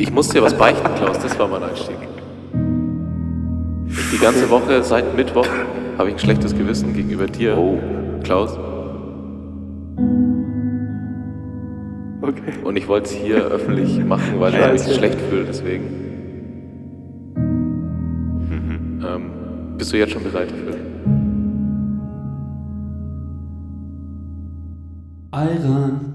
Ich musste dir was beichten, Klaus, das war mein Einstieg. Die ganze Woche, seit Mittwoch, habe ich ein schlechtes Gewissen gegenüber dir, Oh. Klaus. Okay. Und ich wollte es hier öffentlich machen, weil ich mich schlecht fühle, deswegen. Mhm. Ähm, bist du jetzt schon bereit dafür? Iron,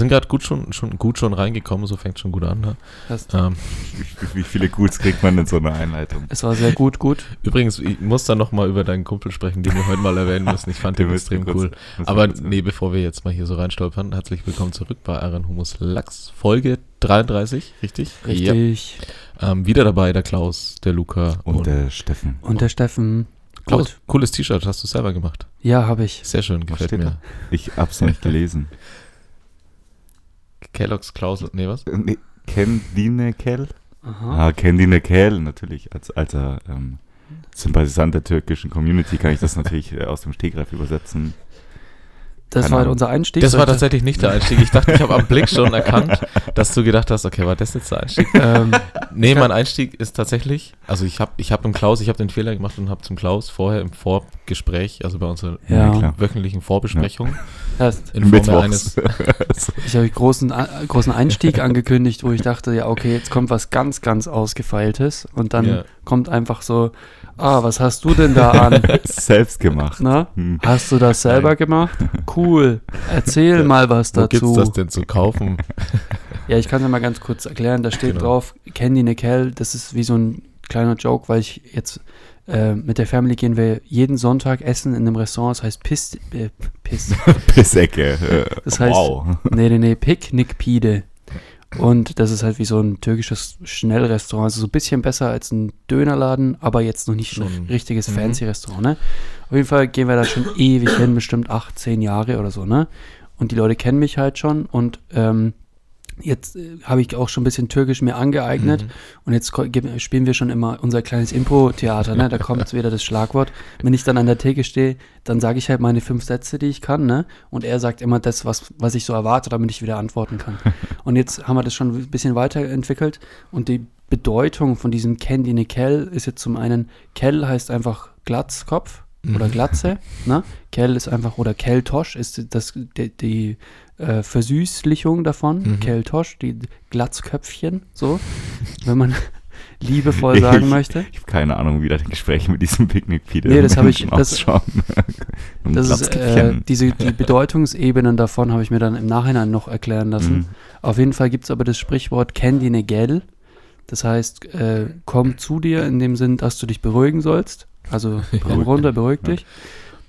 sind gerade gut schon, schon, gut schon reingekommen, so fängt schon gut an. Ne? Ähm, Wie, viele Guts kriegt man in so einer Einleitung? Es war sehr gut, gut. übrigens, ich muss dann nochmal über deinen Kumpel sprechen, den wir heute mal erwähnen müssen. Ich fand den Den extrem kurz- cool. Aber nee, bevor wir jetzt mal hier so reinstolpern, herzlich willkommen zurück bei Iron Humus Lachs, Folge 33, richtig? Richtig. Ja. Ähm, wieder dabei der Klaus, der Luca Und der Steffen. Und der Steffen. Klaus. Gut. Cooles T-Shirt, hast du selber gemacht. Ja, habe ich. Sehr schön, gefällt mir. da? Ich hab's noch nicht gelesen. Kellogg's Klausel, nee, was? Nee, Kendine Kell? Aha. Ah, Kendine Kell, natürlich. Als alter ähm, Sympathisant der türkischen Community kann ich das natürlich äh, aus dem Stegreif übersetzen. Das Keine war Ahnung. unser Einstieg. Das war tatsächlich nicht der Einstieg. Ich dachte, ich habe am Blick schon erkannt, dass du gedacht hast, okay, war das jetzt der Einstieg? ähm, Nee, mein Einstieg ist tatsächlich, also ich habe ich hab im Klaus, ich habe den Fehler gemacht und habe zum Klaus vorher im Vorgespräch, also bei unserer Ja. wöchentlichen Vorbesprechung, hast, in Form eines, ich habe großen, äh, großen Einstieg angekündigt, wo ich dachte, ja, okay, jetzt kommt was ganz, ganz Ausgefeiltes. Und dann Ja. kommt einfach so, ah, was hast du denn da an? Selbst gemacht. Na? Hm. Hast du das selber Nein. gemacht? Cool. Erzähl mal was wo gibt's dazu. das denn zu kaufen? Ja, ich kann es ja mal ganz kurz erklären. Da steht Genau. drauf, Candy Nickel, das ist wie so ein kleiner Joke, weil ich jetzt äh, mit der Family gehen wir jeden Sonntag essen in einem Restaurant, das heißt Piss, äh, Piss, Pissecke. Äh, Das heißt- wow. nee, nee, nee, Picknickpide. Und das ist halt wie so ein türkisches Schnellrestaurant, also so ein bisschen besser als ein Dönerladen, aber jetzt noch nicht Schon. ein richtiges Mhm. fancy Restaurant, ne? Auf jeden Fall gehen wir da schon ewig hin, bestimmt acht, zehn Jahre oder so, ne? Und die Leute kennen mich halt schon und ähm, jetzt äh, habe ich auch schon ein bisschen Türkisch mir angeeignet Mhm. und jetzt spielen wir schon immer unser kleines Impro-Theater, ne? Da kommt wieder das Schlagwort. Wenn ich dann an der Theke stehe, dann sage ich halt meine fünf Sätze, die ich kann, ne? Und er sagt immer das, was, was ich so erwarte, damit ich wieder antworten kann. Und jetzt haben wir das schon ein bisschen weiterentwickelt und die Bedeutung von diesem Candy Nickel ist jetzt zum einen, Kell heißt einfach Glatzkopf oder Mhm. Glatze, ne? Kell ist einfach, oder Keltosch ist das, die, die äh, Versüßlichung davon, Mhm. Keltosch, die Glatzköpfchen, so, wenn man liebevoll sagen Ich- möchte. Ich habe keine Ahnung, wie da die Gespräche mit diesem Picknick-Pide Nee, das hab ich- das- Das ist, äh, diese, die Bedeutungsebenen davon habe ich mir dann im Nachhinein noch erklären lassen. Mhm. Auf jeden Fall gibt es aber das Sprichwort Candy ne Gel. Das heißt, äh, komm zu dir in dem Sinn, dass du dich beruhigen sollst. Also komm runter, beruhig Ja.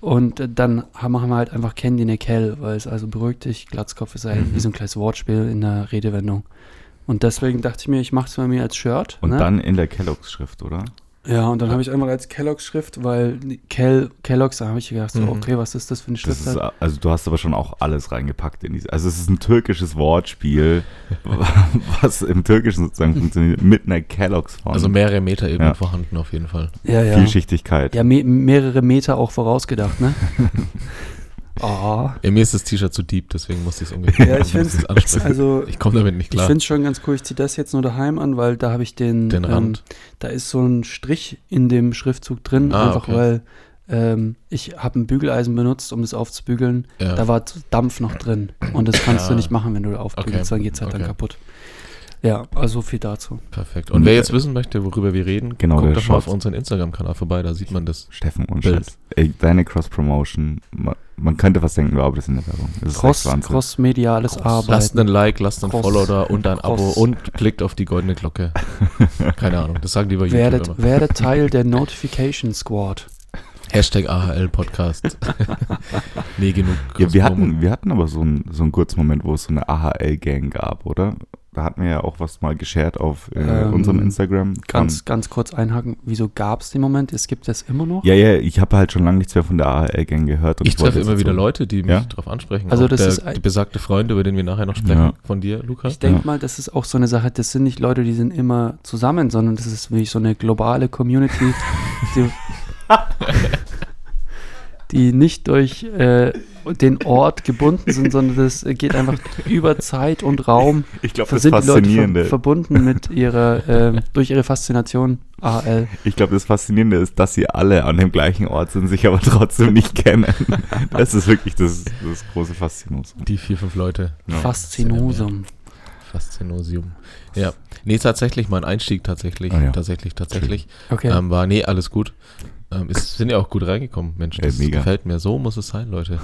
Und dann machen wir halt einfach Candy ne Kell, weil es also beruhig dich, Glatzkopf ist halt Mhm. wie so ein kleines Wortspiel in der Redewendung. Und deswegen dachte ich mir, ich mache es bei mir als Shirt. Und ne? dann in der Kelloggs-Schrift, oder? Ja, und dann habe ich einmal als Kelloggs Schrift, weil Kell, Kellogg's, da habe ich gedacht, so, Mhm. okay, was ist das für eine Das Schrift? ist, also du hast aber schon auch alles reingepackt in diese. Also es ist ein türkisches Wortspiel, was im Türkischen sozusagen funktioniert, mit einer Kelloggs-Form. Also mehrere Meter eben Ja. vorhanden auf jeden Fall. Ja, ja. Vielschichtigkeit. Ja, me mehrere Meter auch vorausgedacht, ne? oh. Ja, mir ist das T-Shirt zu deep, deswegen musste ich es ungefähr Ja, ich ansprechen. Also, ich komme damit nicht ich klar. finde es schon ganz cool. Ich ziehe das jetzt nur daheim an, weil da habe ich den, Den ähm, Rand. da ist so ein Strich in dem Schriftzug drin, Ah, einfach okay. weil ähm, ich habe ein Bügeleisen benutzt, um das aufzubügeln. ja. Da war Dampf noch drin und das kannst du Ah. nicht machen, wenn du aufbügelst, Okay, dann geht es halt dann okay. kaputt. Ja, also so viel dazu. Perfekt. Und wer jetzt wissen möchte, worüber wir reden, Genau, guckt doch mal auf unseren Instagram-Kanal vorbei, da sieht man das. Steffen und Bild. Ey, deine Cross-Promotion, man, man könnte was denken, aber das ist in der Werbung. Das ist Cross, crossmediales Arbeiten. Lasst einen Like, lasst einen Cross- Follow da und ein Abo Cross. und klickt auf die goldene Glocke. Keine Ahnung, das sagen die bei YouTube werdet, immer. werdet Teil der Notification Squad. Hashtag AHL Podcast. nee, genug. Ja, wir hatten, wir hatten aber so einen so einen kurzen Moment, wo es so eine AHL-Gang gab, oder? Da hatten wir ja auch was mal geshared auf äh, Ähm, unserem Instagram. Ganz, ganz kurz einhaken, wieso gab es den Moment? Es gibt es immer noch? ja, ja, ich habe halt schon lange nichts mehr von der ARL-Gang gehört. und Ich treffe immer wieder so- Leute, die mich Ja? darauf ansprechen. Also Auch das der, ist ein- die besagte Freunde, über den wir nachher noch sprechen, Ja. von dir, Luca. Ich denke Ja. mal, das ist auch so eine Sache, das sind nicht Leute, die sind immer zusammen, sondern das ist wirklich so eine globale Community, die, die nicht durch äh, den Ort gebunden sind, sondern das geht einfach über Zeit und Raum. Ich glaube, Da das sind die Leute ver Faszinierende, verbunden mit ihrer, ähm, durch ihre Faszination AL. ich glaube, das Faszinierende ist, dass sie alle an dem gleichen Ort sind, sich aber trotzdem nicht kennen. Das ist wirklich das, das große Faszinosum. Die vier, fünf Leute. Ja. Faszinosum. Faszinosium. Ja. Nee, tatsächlich, mein Einstieg tatsächlich, Ah, ja. tatsächlich, tatsächlich, Okay. ähm, war, nee, alles gut. Ähm, es sind ja auch gut reingekommen, Mensch, Ey, das mega. gefällt mir. So muss es sein, Leute.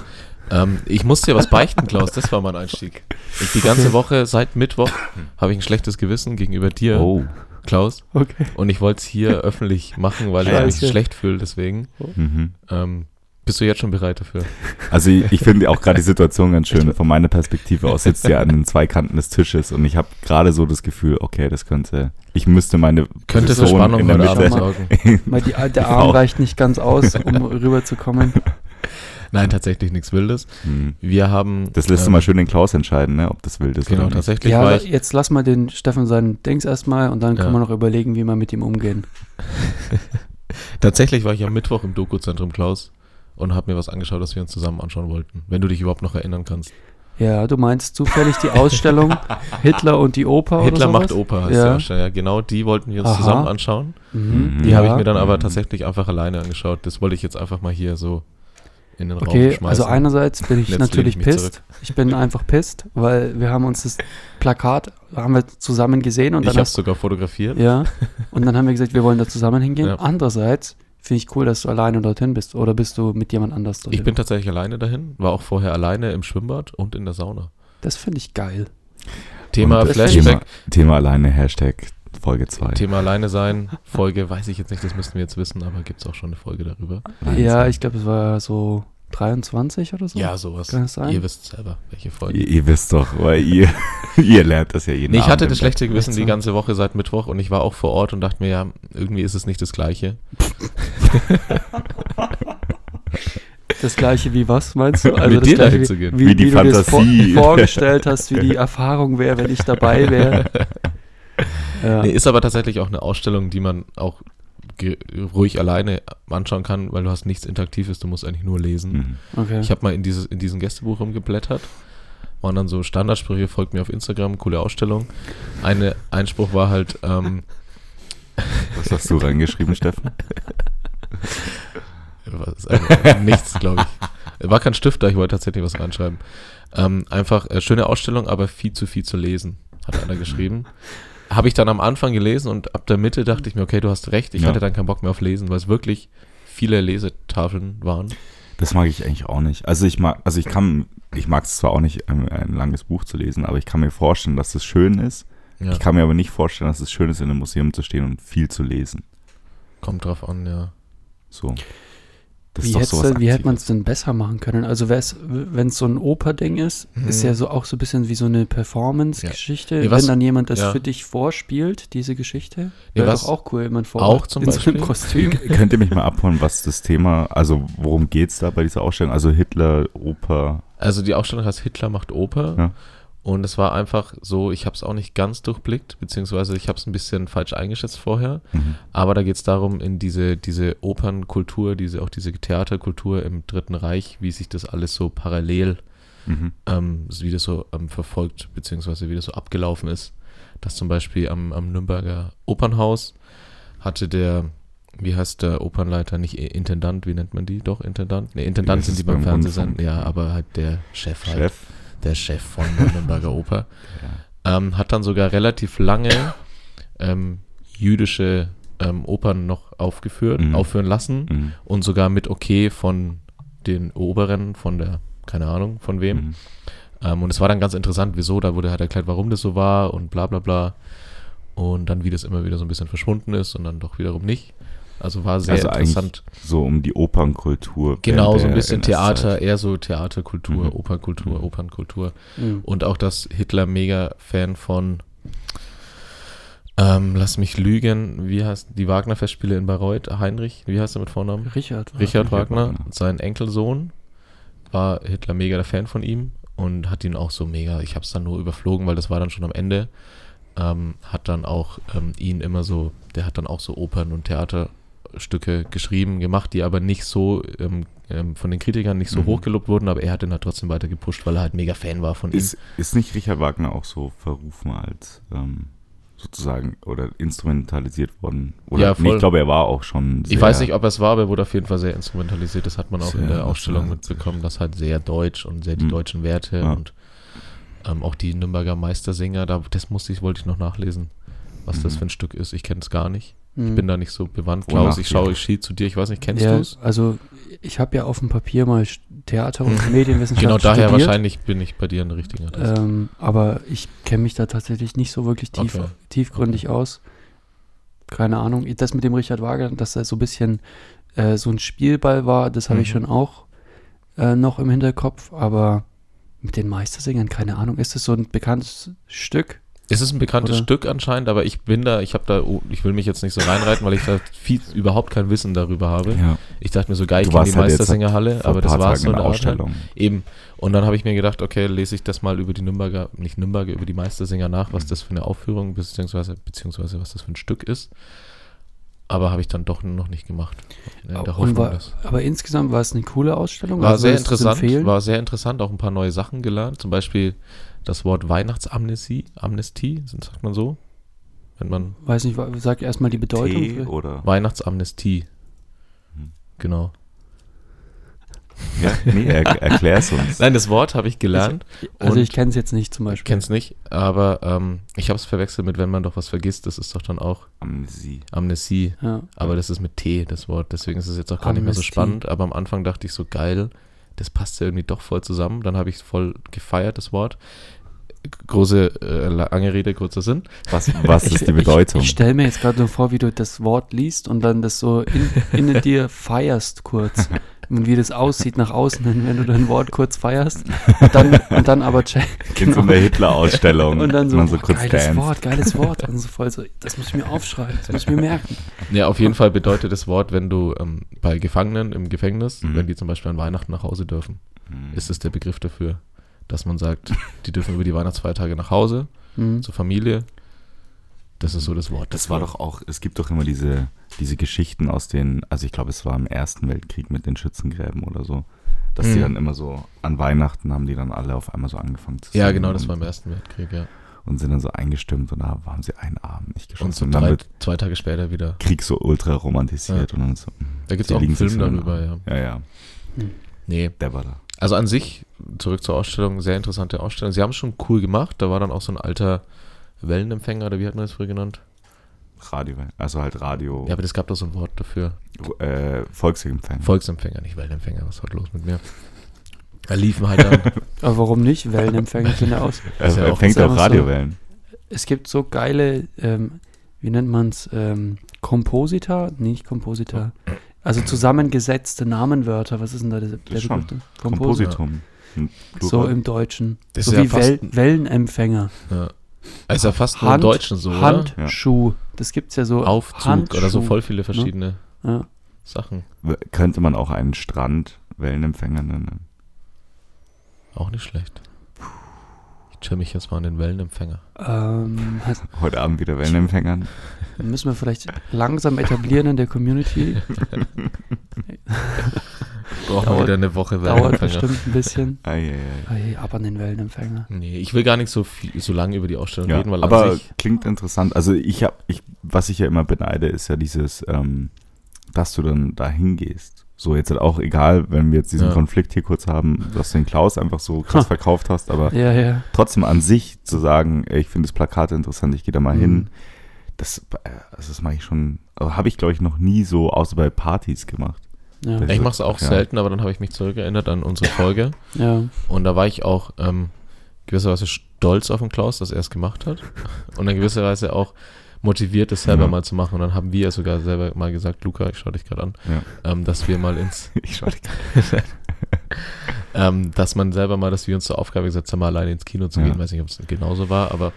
Ähm, ich musste dir was beichten, Klaus, das war mein Einstieg. Ich, die ganze Okay. Woche, seit Mittwoch, habe ich ein schlechtes Gewissen gegenüber dir, Oh. Klaus. okay. Und ich wollte es hier öffentlich machen, weil ich mich schlecht fühle, deswegen. Mhm. Ähm, bist du jetzt schon bereit dafür? Also ich, ich finde auch gerade die Situation ganz schön. Von meiner Perspektive aus sitzt ihr an den zwei Kanten des Tisches und ich habe gerade so das Gefühl, okay, das könnte, ich müsste meine Könnte für Position Spannung in der Mitte. Weil die, der Ich Arm auch. reicht nicht ganz aus, um rüberzukommen. Nein, tatsächlich nichts Wildes. Hm. Wir haben. Das lässt du ähm, mal schön den Klaus entscheiden, ne, ob das wild ist Genau, tatsächlich Ja, war ich. jetzt lass mal den Steffen seinen Dings erstmal und dann Ja. können wir noch überlegen, wie wir mit ihm umgehen. Tatsächlich war ich am Mittwoch im Doku-Zentrum Klaus und habe mir was angeschaut, das wir uns zusammen anschauen wollten. Wenn du dich überhaupt noch erinnern kannst. Ja, du meinst zufällig die Ausstellung Hitler und die Oper Hitler oder macht? Oper heißt Ja. die. Ja, genau die wollten wir uns Aha. zusammen anschauen. Mhm. Die ja. habe ich mir dann aber Mhm. tatsächlich einfach alleine angeschaut. Das wollte ich jetzt einfach mal hier so in den Raum Okay, schmeißen. also einerseits bin ich lehne natürlich ich pisst. zurück. Ich bin einfach pisst, weil wir haben uns das Plakat, haben wir zusammen gesehen und ich dann habe es hast, sogar fotografiert. ja, und dann haben wir gesagt, wir wollen da zusammen hingehen. Ja. Andererseits finde ich cool, dass du alleine dorthin bist oder bist du mit jemand anders dorthin? Ich bin tatsächlich alleine dahin, war auch vorher alleine im Schwimmbad und in der Sauna. das finde ich geil. Thema Und Flashback, Thema, Thema alleine, Hashtag Folge 2. Thema alleine sein, Folge weiß ich jetzt nicht, das müssten wir jetzt wissen, aber gibt es auch schon eine Folge darüber. Ja, ich glaube, es war so 23 oder so. Ja, sowas. Kann das sein? Ihr wisst selber, welche Folge. Ihr, ihr wisst doch, weil ihr, ihr lernt das ja jeden Nee, ich Abend hatte das schlechte Gewissen die ganze Woche seit Mittwoch und ich war auch vor Ort und dachte mir, ja, irgendwie ist es nicht das Gleiche. Das gleiche wie was, meinst du? Mit das dir dahin gleiche zu gehen. Wie, Wie die wie du dir Fantasie. vor, vorgestellt hast, wie die Erfahrung wäre, wenn ich dabei wäre. Ja. Nee, ist aber tatsächlich auch eine Ausstellung, die man auch ruhig alleine anschauen kann, weil du hast nichts Interaktives, du musst eigentlich nur lesen. Mhm. okay. Ich habe mal in, dieses, in diesem Gästebuch rumgeblättert. Waren dann so Standardsprüche, folgt mir auf Instagram, coole Ausstellung. Eine Einspruch war halt, ähm, Was hast du reingeschrieben, Steffen? was, äh, nichts, glaube ich. War kein Stift da, ich wollte tatsächlich was reinschreiben. Ähm, einfach äh, schöne Ausstellung, aber viel zu viel zu lesen, hat einer geschrieben. Habe ich dann am Anfang gelesen und ab der Mitte dachte ich mir, okay, du hast recht, ich Ja. hatte dann keinen Bock mehr auf Lesen, weil es wirklich viele Lesetafeln waren. Das mag ich eigentlich auch nicht. Also ich mag, also ich kann, ich mag es zwar auch nicht, ein, ein langes Buch zu lesen, aber ich kann mir vorstellen, dass es schön ist. Ja, Ich kann mir aber nicht vorstellen, dass es schön ist, in einem Museum zu stehen und viel zu lesen. kommt drauf an, ja. So. Das Wie, ist doch hätt's sowas denn, wie hätte man es denn besser machen können? Also wenn es so ein Operding ist, Mhm. ist ja so auch so ein bisschen wie so eine Performance-Geschichte. Nee, was- wenn dann jemand das ja. für dich vorspielt, diese Geschichte, Nee, wäre was doch auch cool, jemand vor auch zum in so einem Beispiel? Kostüm. Könnt ihr mich mal abholen, was das Thema, also worum geht es da bei dieser Ausstellung? Also Hitler, Oper. Also die Ausstellung heißt Hitler macht Oper. Ja. Und es war einfach so, ich habe es auch nicht ganz durchblickt, beziehungsweise ich habe es ein bisschen falsch eingeschätzt vorher. Mhm. Aber da geht es darum, in diese, diese Opernkultur, diese, auch diese Theaterkultur im Dritten Reich, wie sich das alles so parallel, Mhm. ähm, wie das so ähm, verfolgt, beziehungsweise wie das so abgelaufen ist. Dass zum Beispiel am, am Nürnberger Opernhaus hatte der, wie heißt der Opernleiter, nicht Intendant, wie nennt man die? Doch, Intendant? Ne, Intendant sind die beim Rundfunk. ja, aber halt der Chef halt Chef. Der Chef von der Nürnberger Oper, ähm, hat dann sogar relativ lange ähm, jüdische ähm, Opern noch aufgeführt, Mhm. aufführen lassen Mhm. und sogar mit Okay von den Oberen, von der, keine Ahnung, von wem. Mhm. Ähm, und es war dann ganz interessant, wieso, da wurde halt erklärt, warum das so war und bla bla bla. Und dann, wie das immer wieder so ein bisschen verschwunden ist und dann doch wiederum nicht. Also war sehr Also interessant. So um die Opernkultur. Genau, so ein bisschen. Theater, eher so Theaterkultur, Mhm. Opernkultur, Mhm. Opernkultur. Mhm. Und auch, dass Hitler mega Fan von Ähm, lass mich lügen, wie heißt die Wagner-Festspiele in Bayreuth? Heinrich, wie heißt er mit Vornamen? Richard. Richard Richard Wagner, Wagner. sein Enkelsohn, war Hitler mega der Fan von ihm und hat ihn auch so mega, ich habe es dann nur überflogen, weil das war dann schon am Ende, ähm, hat dann auch ähm, ihn immer so, der hat dann auch so Opern und Theaterstücke geschrieben, gemacht, die aber nicht so ähm, ähm, von den Kritikern nicht so Mhm. hochgelobt wurden, aber er hat ihn halt trotzdem weiter gepusht, weil er halt mega Fan war von ihm. Ist, ist nicht Richard Wagner auch so verrufen als ähm, sozusagen oder instrumentalisiert worden? Oder Ja, nee, voll. ich glaube, er war auch schon sehr, Ich weiß nicht, ob es war, aber er wurde auf jeden Fall sehr instrumentalisiert. Das hat man auch in der Ausstellung mitbekommen, dass halt sehr deutsch und sehr die Mhm. deutschen Werte Ja. und ähm, auch die Nürnberger Meistersinger, da, das musste ich, wollte ich noch nachlesen, was das Mhm. für ein Stück ist. Ich kenne es gar nicht. Ich bin da nicht so bewandt. Klaus, ich schaue, ich schiel zu dir. Ich weiß nicht, kennst ja, du es? Also ich habe ja auf dem Papier mal Theater und Medienwissenschaft Genau daher studiert. wahrscheinlich bin ich bei dir richtigen Adresse. Ähm, aber ich kenne mich da tatsächlich nicht so wirklich tief, Okay. tiefgründig aus. Keine Ahnung. Das mit dem Richard Wagner, dass er so ein bisschen äh, so ein Spielball war, das habe ich Mhm. schon auch äh, noch im Hinterkopf. Aber mit den Meistersingern, keine Ahnung. Ist das so ein bekanntes Stück? Es ist ein bekanntes Oder? Stück anscheinend, aber ich bin da, ich habe da, oh, ich will mich jetzt nicht so reinreiten, weil ich da viel, überhaupt kein Wissen darüber habe. Ja, Ich dachte mir so geil, ich kenne die halt Meistersingerhalle, aber das war so in eine Art. Ausstellung. Eben. Und dann habe ich mir gedacht, okay, lese ich das mal über die Nürnberger, nicht Nürnberger, über die Meistersinger nach, was das für eine Aufführung beziehungsweise, beziehungsweise was das für ein Stück ist. Aber habe ich dann doch noch nicht gemacht. In Hoffnung, war, aber insgesamt war es eine coole Ausstellung. war Also sehr interessant, war sehr interessant, auch ein paar neue Sachen gelernt. Zum Beispiel das Wort Weihnachtsamnestie, Amnestie, sagt man so? Wenn man Weiß nicht, sag erstmal die Bedeutung. Tee oder? Weihnachtsamnestie. Hm. Genau. Ja, nee, er, erklär's uns. Nein, das Wort habe ich gelernt. Also Und- ich kenne es jetzt nicht zum Ich Beispiel. kenne es nicht, aber ähm, ich habe es verwechselt mit, wenn man doch was vergisst, das ist doch dann auch Amnesie. Amnesie. Ja. Aber das ist mit T, das Wort. Deswegen ist es jetzt auch gar nicht mehr so Amnestie. spannend. Aber am Anfang dachte ich so, geil, das passt ja irgendwie doch voll zusammen. Dann habe ich es voll gefeiert, das Wort. Große, äh, lange Rede, kurzer Sinn. Was, was Ich- ist die Bedeutung? Ich, ich stelle mir jetzt gerade so vor, wie du das Wort liest und dann das so in, in dir feierst kurz. Und wie das aussieht nach außen, wenn du dein Wort kurz feierst. Und dann, und dann aber check. In so einer Hitler-Ausstellung. Und dann so, man so boah, geiles dance. Wort, geiles Wort. Und so voll so, das muss ich mir aufschreiben, das muss ich mir merken. Ja, auf jeden Fall bedeutet das Wort, wenn du ähm, bei Gefangenen im Gefängnis, Mhm. wenn die zum Beispiel an Weihnachten nach Hause dürfen, Hm. ist es der Begriff dafür, dass man sagt, die dürfen über die Weihnachtsfeiertage nach Hause, Mhm. zur Familie. Das ist so das Wort. Das war doch auch, es gibt doch immer diese, diese Geschichten aus den, also ich glaube, es war im Ersten Weltkrieg mit den Schützengräben oder so, dass die Mhm. dann immer so, an Weihnachten haben die dann alle auf einmal so angefangen zu Ja, singen genau, das war im Ersten Weltkrieg, ja. Und sind dann so eingestimmt und da haben sie einen Abend nicht geschossen. Und so Und, dann drei, wird zwei Tage später wieder. Krieg so ultra romantisiert und dann so, Da gibt es auch einen Film darüber, ja. Ja, ja, Nee, der war da. also an sich, zurück zur Ausstellung, sehr interessante Ausstellung. Sie haben es schon cool gemacht. Da war dann auch so ein alter Wellenempfänger, oder wie hat man das früher genannt? Radio, also halt Radio, Ja, aber es gab doch so ein Wort dafür. äh, Volksempfang. Volksempfänger, nicht Wellenempfänger. Was ist heute los mit mir? Da liefen halt dann. Aber warum nicht? Wellenempfänger sind ja aus. er ja er auch- fängt ja auch auch so- Radiowellen. Es gibt so geile, ähm, wie nennt man es, ähm, Komposita? Nee, nicht Komposita. Also zusammengesetzte Namenwörter. Was ist denn da der, der. Kompositum. Ein So im Deutschen. Das so ist ja wie fast Wel Wellenempfänger. Ja. Ist ja fast nur im Hand- Deutschen so, oder? Handschuh. Das gibt es ja so. Aufzug oder so Handschuh. voll viele verschiedene Ja. Sachen. Könnte man auch einen Strand Wellenempfänger nennen? Auch nicht schlecht. Ich chill mich jetzt mal an den Wellenempfänger. Ähm, Heute Abend wieder Wellenempfängern. müssen wir vielleicht langsam etablieren in der Community. Brauchen wir Dauert- wieder eine Woche Dauert Wellenempfänger. bestimmt ein bisschen. Ei, ei, ei. Hey, ab an den Wellenempfänger. Nee, ich will gar nicht so viel, so lange über die Ausstellung Ja, reden, weil aber an sich, klingt interessant. Also ich habe, ich, was ich ja immer beneide, ist ja dieses, ähm, dass du dann da hingehst. So jetzt halt auch egal, wenn wir jetzt diesen Ja. Konflikt hier kurz haben, dass du den Klaus einfach so krass Ha. verkauft hast, aber Ja, ja. trotzdem an sich zu sagen, ey, ich finde das Plakat interessant, ich gehe da mal Mhm. hin, das, äh, das mache ich schon, also habe ich glaube ich noch nie so, außer bei Partys gemacht. Ja, ich mache es auch Ja. selten, aber dann habe ich mich zurückerinnert an unsere Folge ja. und da war ich auch ähm, gewisserweise stolz auf den Klaus, dass er es gemacht hat und dann gewisserweise auch motiviert, es selber Ja. mal zu machen und dann haben wir sogar selber mal gesagt, Luca, ich schaue dich gerade an, Ja. ähm, dass wir mal ins, Ich schau dich ähm, dass man selber mal, dass wir uns zur Aufgabe gesetzt haben, mal alleine ins Kino zu Ja. gehen, weiß nicht, ob es genauso war, aber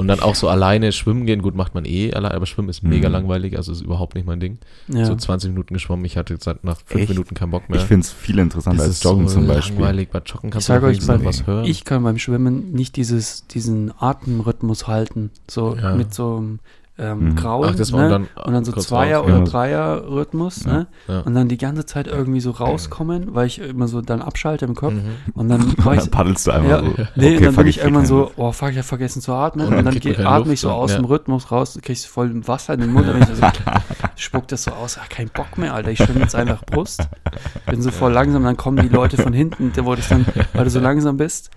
Und dann auch so alleine schwimmen gehen, gut, macht man eh allein, aber schwimmen ist mega Mhm. langweilig, also ist überhaupt nicht mein Ding. Ja. So 20 Minuten geschwommen, ich hatte jetzt nach 5 Echt? Minuten keinen Bock mehr. Ich finde es viel interessanter Das als Joggen so zum Beispiel. langweilig. Bei Joggen Ich kannst du sage auch euch, beim, was hören. ich kann beim Schwimmen nicht dieses, diesen Atemrhythmus halten. So Ja. mit so einem ähm, Mhm. Grauen. Ach, das war ne? dann, und dann so Zweier- raus, oder ja. Dreier-Rhythmus. Ja. Ne? Ja. Und dann die ganze Zeit irgendwie so rauskommen, weil ich immer so dann abschalte im Kopf. Mhm. Und dann war ich Dann paddelst du einmal so. Nee, okay, und dann bin ich krieg irgendwann so, oh fuck, ich hab vergessen zu atmen. Und Und dann keine atme ich so aus dem Rhythmus raus, kriegst voll Wasser in den Mund. Und ich so, spuckt das so aus, ach, kein Bock mehr, Alter, ich schwimme jetzt einfach Brust. Bin so voll langsam, dann kommen die Leute von hinten, wurde ich dann, weil du so langsam bist,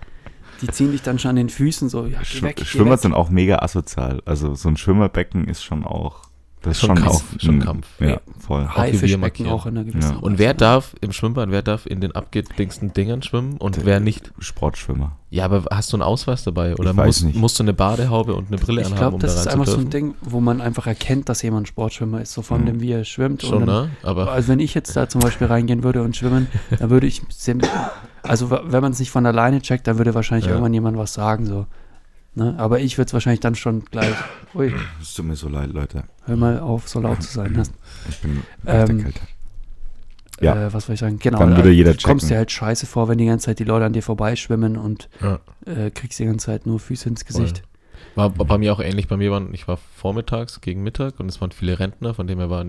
die ziehen dich dann schon an den Füßen so, ja, Schwimmer sind auch mega asozial. Also so ein Schwimmerbecken ist schon auch. Das ist Schon Kampf, schon ein- Kampf. Ja, voll. Haifischbecken markieren. auch in einer gewissen Ja. Und wer darf im Schwimmbad, wer darf in den abgedingsten Dingern schwimmen und wer nicht? Sportschwimmer. Ja, aber hast du einen Ausweis dabei? Oder Ich weiß musst, nicht. musst du eine Badehaube und eine Brille Ich anhaben, glaube, um das da ist rein einfach so ein? Ding, wo man einfach erkennt, dass jemand Sportschwimmer ist, so von Mhm. dem, wie er schwimmt. Schon, und dann, ne? Aber Also wenn ich jetzt da zum Beispiel reingehen würde und schwimmen, dann würde ich, also wenn man es nicht von alleine checkt, dann würde wahrscheinlich Ja. irgendwann jemand was sagen, so. Ne? Aber ich würde es wahrscheinlich dann schon gleich, ui, Es tut mir so leid, Leute. hör mal auf, so laut zu sein. Ne? Ich bin Ähm, echt erkältet. Ja. Äh, was soll ich sagen? Genau, Dann da würde jeder kommst dir checken. halt scheiße vor, wenn die ganze Zeit die Leute an dir vorbeischwimmen und ja. äh, kriegst die ganze Zeit nur Füße ins Gesicht. war war bei mir auch ähnlich. Bei mir waren, ich war vormittags gegen Mittag und es waren viele Rentner, von dem her war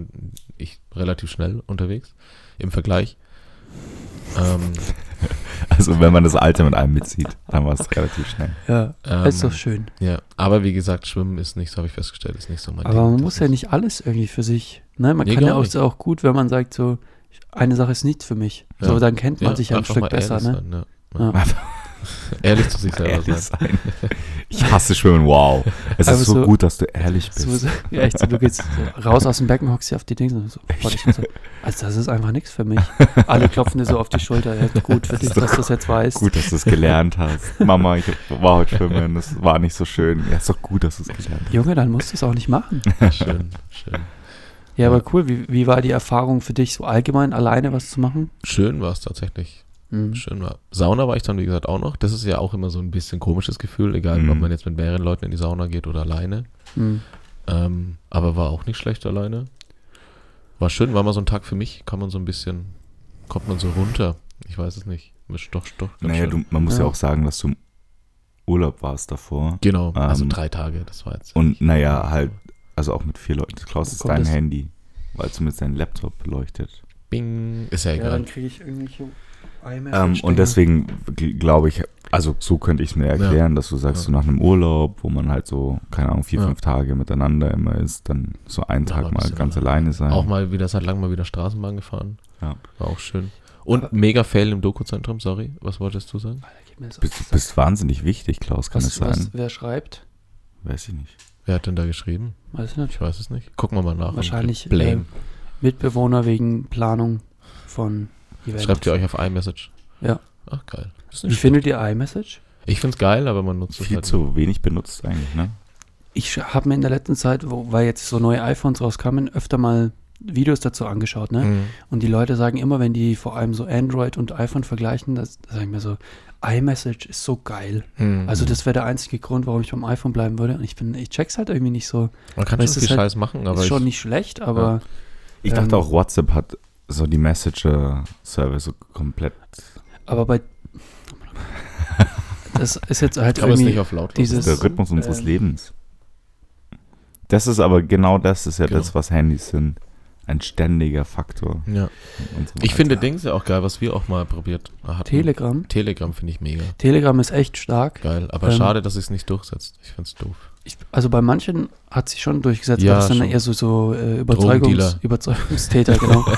ich relativ schnell unterwegs im Vergleich. Ähm, Also wenn man das Alter mit einem mitzieht, dann war es relativ schnell. Ja, ähm, ist doch schön. Ja, aber wie gesagt, Schwimmen ist nicht, so habe ich festgestellt, ist nicht so mein Aber Ding. man muss ja nicht alles irgendwie für sich. Ne? Man Nee, kann ja auch, ist auch gut, wenn man sagt, so, eine Sache ist nicht für mich. Ja. So, dann kennt man Ja, sich ja ein Stück mal besser. Ne? sein, ja. Ja. Ehrlich zu sich selber sein. sein. Ich hasse Schwimmen, wow. Es Aber ist so, so- gut, dass du ehrlich So, bist. so, ja, echt so, du gehst so raus aus dem Becken, hockst dir auf die Dinge und so, boah, ich so, also das ist einfach nichts für mich. Alle klopfen dir so auf die Schulter, ja, gut für dich, dass du das jetzt weißt. Gut, dass du es gelernt hast. Mama, ich war heute schwimmen, das war nicht so schön. Ja, ist doch gut, dass du es gelernt hast. Junge, dann musst du es auch nicht machen. Schön, schön. Ja, aber cool, wie, wie war die Erfahrung für dich, so allgemein alleine was zu machen? Schön war es tatsächlich. Mhm. Schön war. Sauna war ich dann, wie gesagt, auch noch. Das ist ja auch immer so ein bisschen komisches Gefühl, egal Mhm. ob man jetzt mit mehreren Leuten in die Sauna geht oder alleine. Mhm. Ähm, aber war auch nicht schlecht alleine. War schön, war mal so ein Tag für mich, kann man so ein bisschen, kommt man so runter. Ich weiß es nicht. Ist doch, doch. ganz Naja, du, man muss ja. Ja. auch sagen, dass du im Urlaub warst davor. Genau, also Ähm, drei Tage, das war jetzt. Und naja, halt, also auch mit vier Leuten. Klaus ist dein das- Handy, weil zumindest dein Laptop beleuchtet. Bing, ist ja Ja, egal. dann kriege ich irgendwelche Ähm, und deswegen glaube ich, also so könnte ich es mir erklären, dass du sagst, Ja. so nach einem Urlaub, wo man halt so, keine Ahnung, vier, Ja. fünf Tage miteinander immer ist, dann so einen Ja, Tag mal ganz alleine. sein. auch mal wieder seit langem mal wieder Straßenbahn gefahren. Ja. War auch schön. Und Aber- mega Fail im Doku-Zentrum, sorry. Was wolltest du sagen? Alter, Bist, bist wahnsinnig wichtig, Klaus, kann was, es sein? was, wer schreibt? Weiß ich nicht. Wer hat denn da geschrieben? Weiß ich nicht. Ich weiß es nicht. Gucken wir mal nach. Wahrscheinlich, Blame. Mitbewohner wegen Planung von Events. Schreibt ihr euch auf iMessage? Ja. Ach, geil. Das Wie nicht findet ihr iMessage? Ich find's geil, aber man nutzt es Viel halt zu wenig benutzt eigentlich, ne? Ich habe mir in der letzten Zeit, wo, weil jetzt so neue iPhones rauskamen, öfter mal Videos dazu angeschaut, ne? Mhm. Und die Leute sagen immer, wenn die vor allem so Android und iPhone vergleichen, das, da sage ich mir so, iMessage ist so geil. Mhm. Also das wäre der einzige Grund, warum ich beim iPhone bleiben würde. Und ich bin, ich check's halt irgendwie nicht so. man kann schon es viel halt- Scheiß machen, aber ist ich, schon nicht schlecht, aber Ich dachte Ähm, auch, WhatsApp hat so die Messenger-Service so komplett. aber bei das ist jetzt halt es irgendwie nicht auf laut dieses- der Rhythmus unseres ähm, Lebens. Das ist aber genau das, ist ja Genau. das, was Handys sind. Ein ständiger Faktor. Ja. Ich finde. Dings ja auch geil, was wir auch mal probiert hatten. Telegram. Telegram finde ich mega Telegram ist echt stark. geil, aber Ähm, schade, dass es nicht durchsetzt. Ich find's doof. Ich, also bei manchen hat sich schon durchgesetzt, Ja, aber das sind dann schon. eher so, so äh, Überzeugungs. Überzeugungstäter, genau.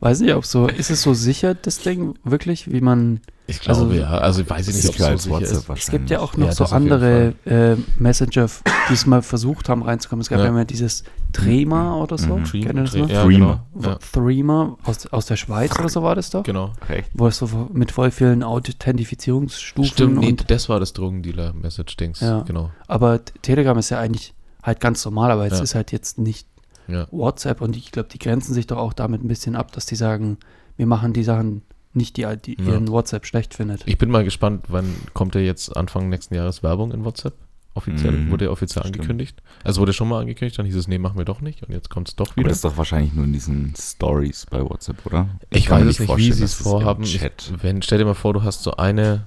Weiß nicht, ob so, ist es so sicher, das Ding, wirklich, wie man, Ich glaube Also, ja. Also weiß ich nicht, ob es so sicher WhatsApp ist. es gibt ja auch noch Ja, so andere äh, Messenger, die es mal versucht haben reinzukommen. Es gab ja, Ja. immer dieses Trema oder so, Mhm. kennt ihr das noch? ja, Threema. genau. Threema, aus, aus der Schweiz oder so war das doch, genau. Recht. wo es so mit voll vielen Authentifizierungsstufen Stimmt, nee, und, das war das Drogendealer-Message-Dings. Ja. Genau. aber Telegram ist ja eigentlich halt ganz normal, aber es Ja. ist halt jetzt nicht Ja. WhatsApp und ich glaube, die grenzen sich doch auch damit ein bisschen ab, dass die sagen, wir machen die Sachen nicht die, die Ja. ihren WhatsApp schlecht findet. Ich bin mal gespannt, wann kommt ja jetzt Anfang nächsten Jahres Werbung in WhatsApp? Offiziell, Mhm. wurde offiziell Stimmt. angekündigt. Also wurde schon mal angekündigt, dann hieß es, nee, machen wir doch nicht. Und jetzt kommt es doch Aber wieder. das ist doch wahrscheinlich nur in diesen Stories bei WhatsApp, oder? Ich kann weiß es nicht, wie sie es vorhaben. Ich, Chat. wenn, stell dir mal vor, du hast so eine,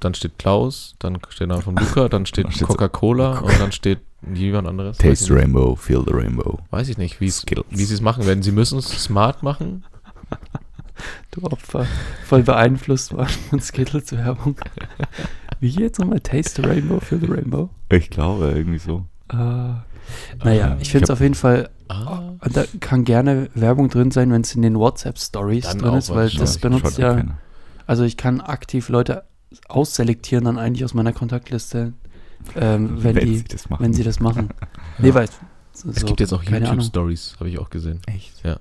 dann steht Klaus, dann steht der Name von Luca, dann steht Coca-Cola und dann steht jemand anderes. Taste ich nicht. Rainbow, feel the rainbow. Weiß ich nicht, wie Skittles. sie es machen werden. Sie müssen es smart machen. Du Opfer. Voll beeinflusst war von Skittles-Werbung. Wie jetzt nochmal? Taste the Rainbow, Feel the Rainbow? Ich glaube, irgendwie so. Äh, naja, Ah, ich finde es auf jeden Fall, Ah, da kann gerne Werbung drin sein, wenn es in den WhatsApp-Stories drin ist, weil das Ich benutzt ja, keiner. also ich kann aktiv Leute ausselektieren dann eigentlich aus meiner Kontaktliste, ähm, wenn, die, sie das machen. wenn sie das machen. Nee, weil so, es gibt jetzt auch keine. YouTube-Stories, habe ich auch gesehen. Echt? Ja.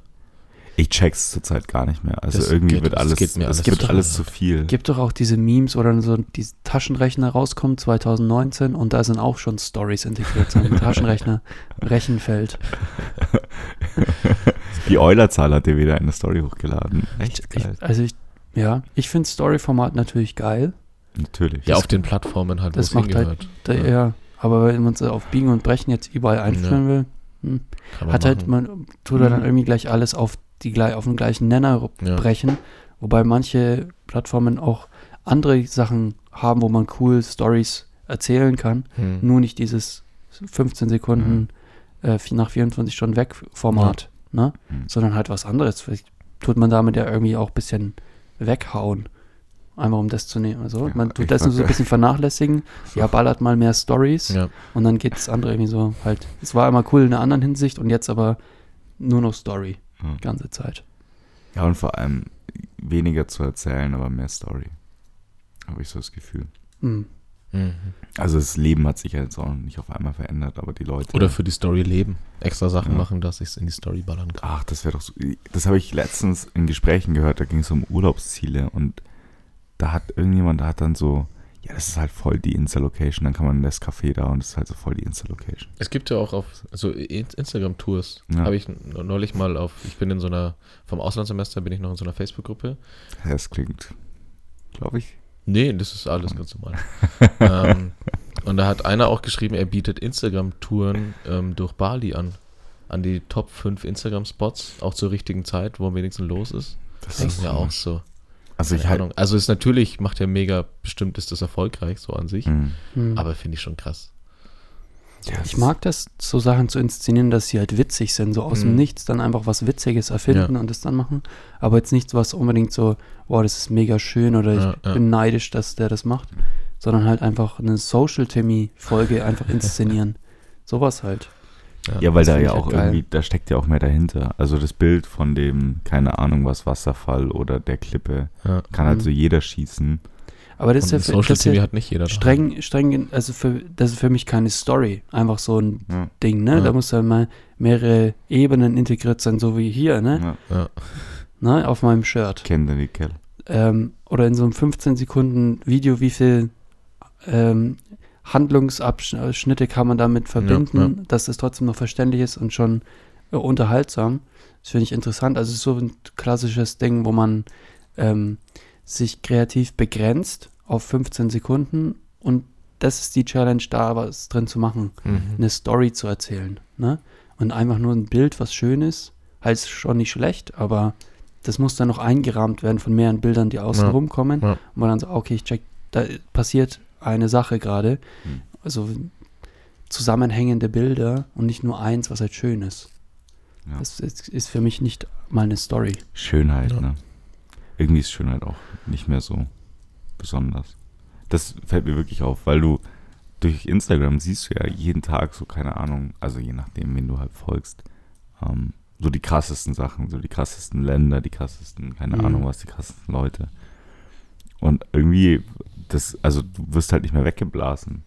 Ich check's zurzeit gar nicht mehr. Also Das irgendwie geht- wird das alles, geht mir es alles gibt zu alles zu viel. Gibt doch auch diese Memes oder so diese Taschenrechner rauskommt 2019 und da sind auch schon Stories integriert, so ein Taschenrechner, Rechenfeld. Die Eulerzahl hat dir wieder eine Story hochgeladen. Echt Ich, geil. also ich, ja, ich finde Story-Format natürlich geil. Natürlich. Ja, auf den Plattformen halt, wo das es macht halt-. Da, ja. aber wenn man es auf Biegen und Brechen jetzt überall einführen will, hm, hat halt, machen. man tut er dann Mhm. irgendwie gleich alles auf, die, gleich- auf den gleichen Nenner Ja. brechen, wobei manche Plattformen auch andere Sachen haben, wo man cool Stories erzählen kann, Hm. nur nicht dieses 15 Sekunden Mhm. äh, nach 24 Stunden weg Format, ne? Mhm. sondern halt was anderes. Vielleicht tut man damit ja irgendwie auch ein bisschen weghauen. Einfach um das zu nehmen. Also Ja, man tut das nur so ein bisschen vernachlässigen. Ja, ballert mal mehr Stories Ja. und dann geht das andere irgendwie so halt. Es war immer cool in einer anderen Hinsicht und jetzt aber nur noch Story Die ganze Zeit. Ja, und vor allem weniger zu erzählen, aber mehr Story. Habe ich so das Gefühl. Hm. Mhm. Also das Leben hat sich ja jetzt auch nicht auf einmal verändert, aber die Leute. Oder für die Story leben. Extra Sachen Ja. machen, dass ich es in die Story ballern kann. Ach, das wäre doch so. Das habe ich letztens in Gesprächen gehört, da ging es um Urlaubsziele und da hat irgendjemand, da hat dann so, ja, das ist halt voll die Insta-Location, dann kann man in das Café da und das ist halt so voll die Insta-Location. Es gibt ja auch auf so In- Instagram-Tours. Ja. Habe ich neulich mal auf, ich bin in so einer, vom Auslandssemester bin ich noch in so einer Facebook-Gruppe. Das klingt, glaube ich. Nee, das ist alles ganz normal. ähm, und da hat einer auch geschrieben, er bietet Instagram-Touren ähm, durch Bali an. An die Top 5 Instagram-Spots, auch zur richtigen Zeit, wo am wenigsten los ist. Das Das ist ja auch so. Also Keine ich halt. Ahnung. Also ist natürlich, macht ja mega, bestimmt ist das erfolgreich, so an sich. Mh. Hm. Aber finde ich schon krass. Ja, Ich mag das, so Sachen zu inszenieren, dass sie halt witzig sind, so aus dem Mhm. Nichts dann einfach was Witziges erfinden Ja. und das dann machen. Aber jetzt nichts, was unbedingt so, boah, das ist mega schön oder Ja, ich ja. bin neidisch, dass der das macht, sondern halt einfach eine Social-Timmy-Folge einfach inszenieren. Sowas halt. Ja, weil Das da ja ich auch halt geil. irgendwie, da steckt ja auch mehr dahinter. Also das Bild von dem, keine Ahnung was, Wasserfall oder der Klippe, Ja. kann halt Mhm. so jeder schießen. Aber das ist ja, für, Social das TV ja hat nicht jeder. streng, streng, also für, das ist für mich keine Story, einfach so ein Ja, Ding, ne? Ja. Da muss ja mal mehrere Ebenen integriert sein, so wie hier, ne? ja. Ja. ne? Auf meinem Shirt. Kennen die Kerl. ähm, oder in so einem 15 Sekunden Video, wie viel ähm, Handlungsabschnitte kann man damit verbinden, dass es trotzdem noch verständlich ist und schon äh, unterhaltsam. Das finde ich interessant. Also es ist so ein klassisches Ding, wo man ähm, sich kreativ begrenzt auf 15 Sekunden und das ist die Challenge, da was drin zu machen, Mhm. eine Story zu erzählen. Ne? Und einfach nur ein Bild, was schön ist, halt schon nicht schlecht, aber das muss dann noch eingerahmt werden von mehreren Bildern, die außen Ja. rumkommen. Ja. Und man dann so, okay, ich check, da passiert eine Sache gerade. Hm. Also zusammenhängende Bilder und nicht nur eins, was halt schön ist. Ja. Das ist, ist für mich nicht mal eine Story. Schönheit, Ja. ne? Irgendwie ist Schönheit auch nicht mehr so besonders. Das fällt mir wirklich auf, weil du durch Instagram siehst du ja jeden Tag so, keine Ahnung, also je nachdem, wen du halt folgst, ähm, so die krassesten Sachen, so die krassesten Länder, die krassesten, keine Mhm. Ahnung was, die krassesten Leute. Und irgendwie, das, also du wirst halt nicht mehr weggeblasen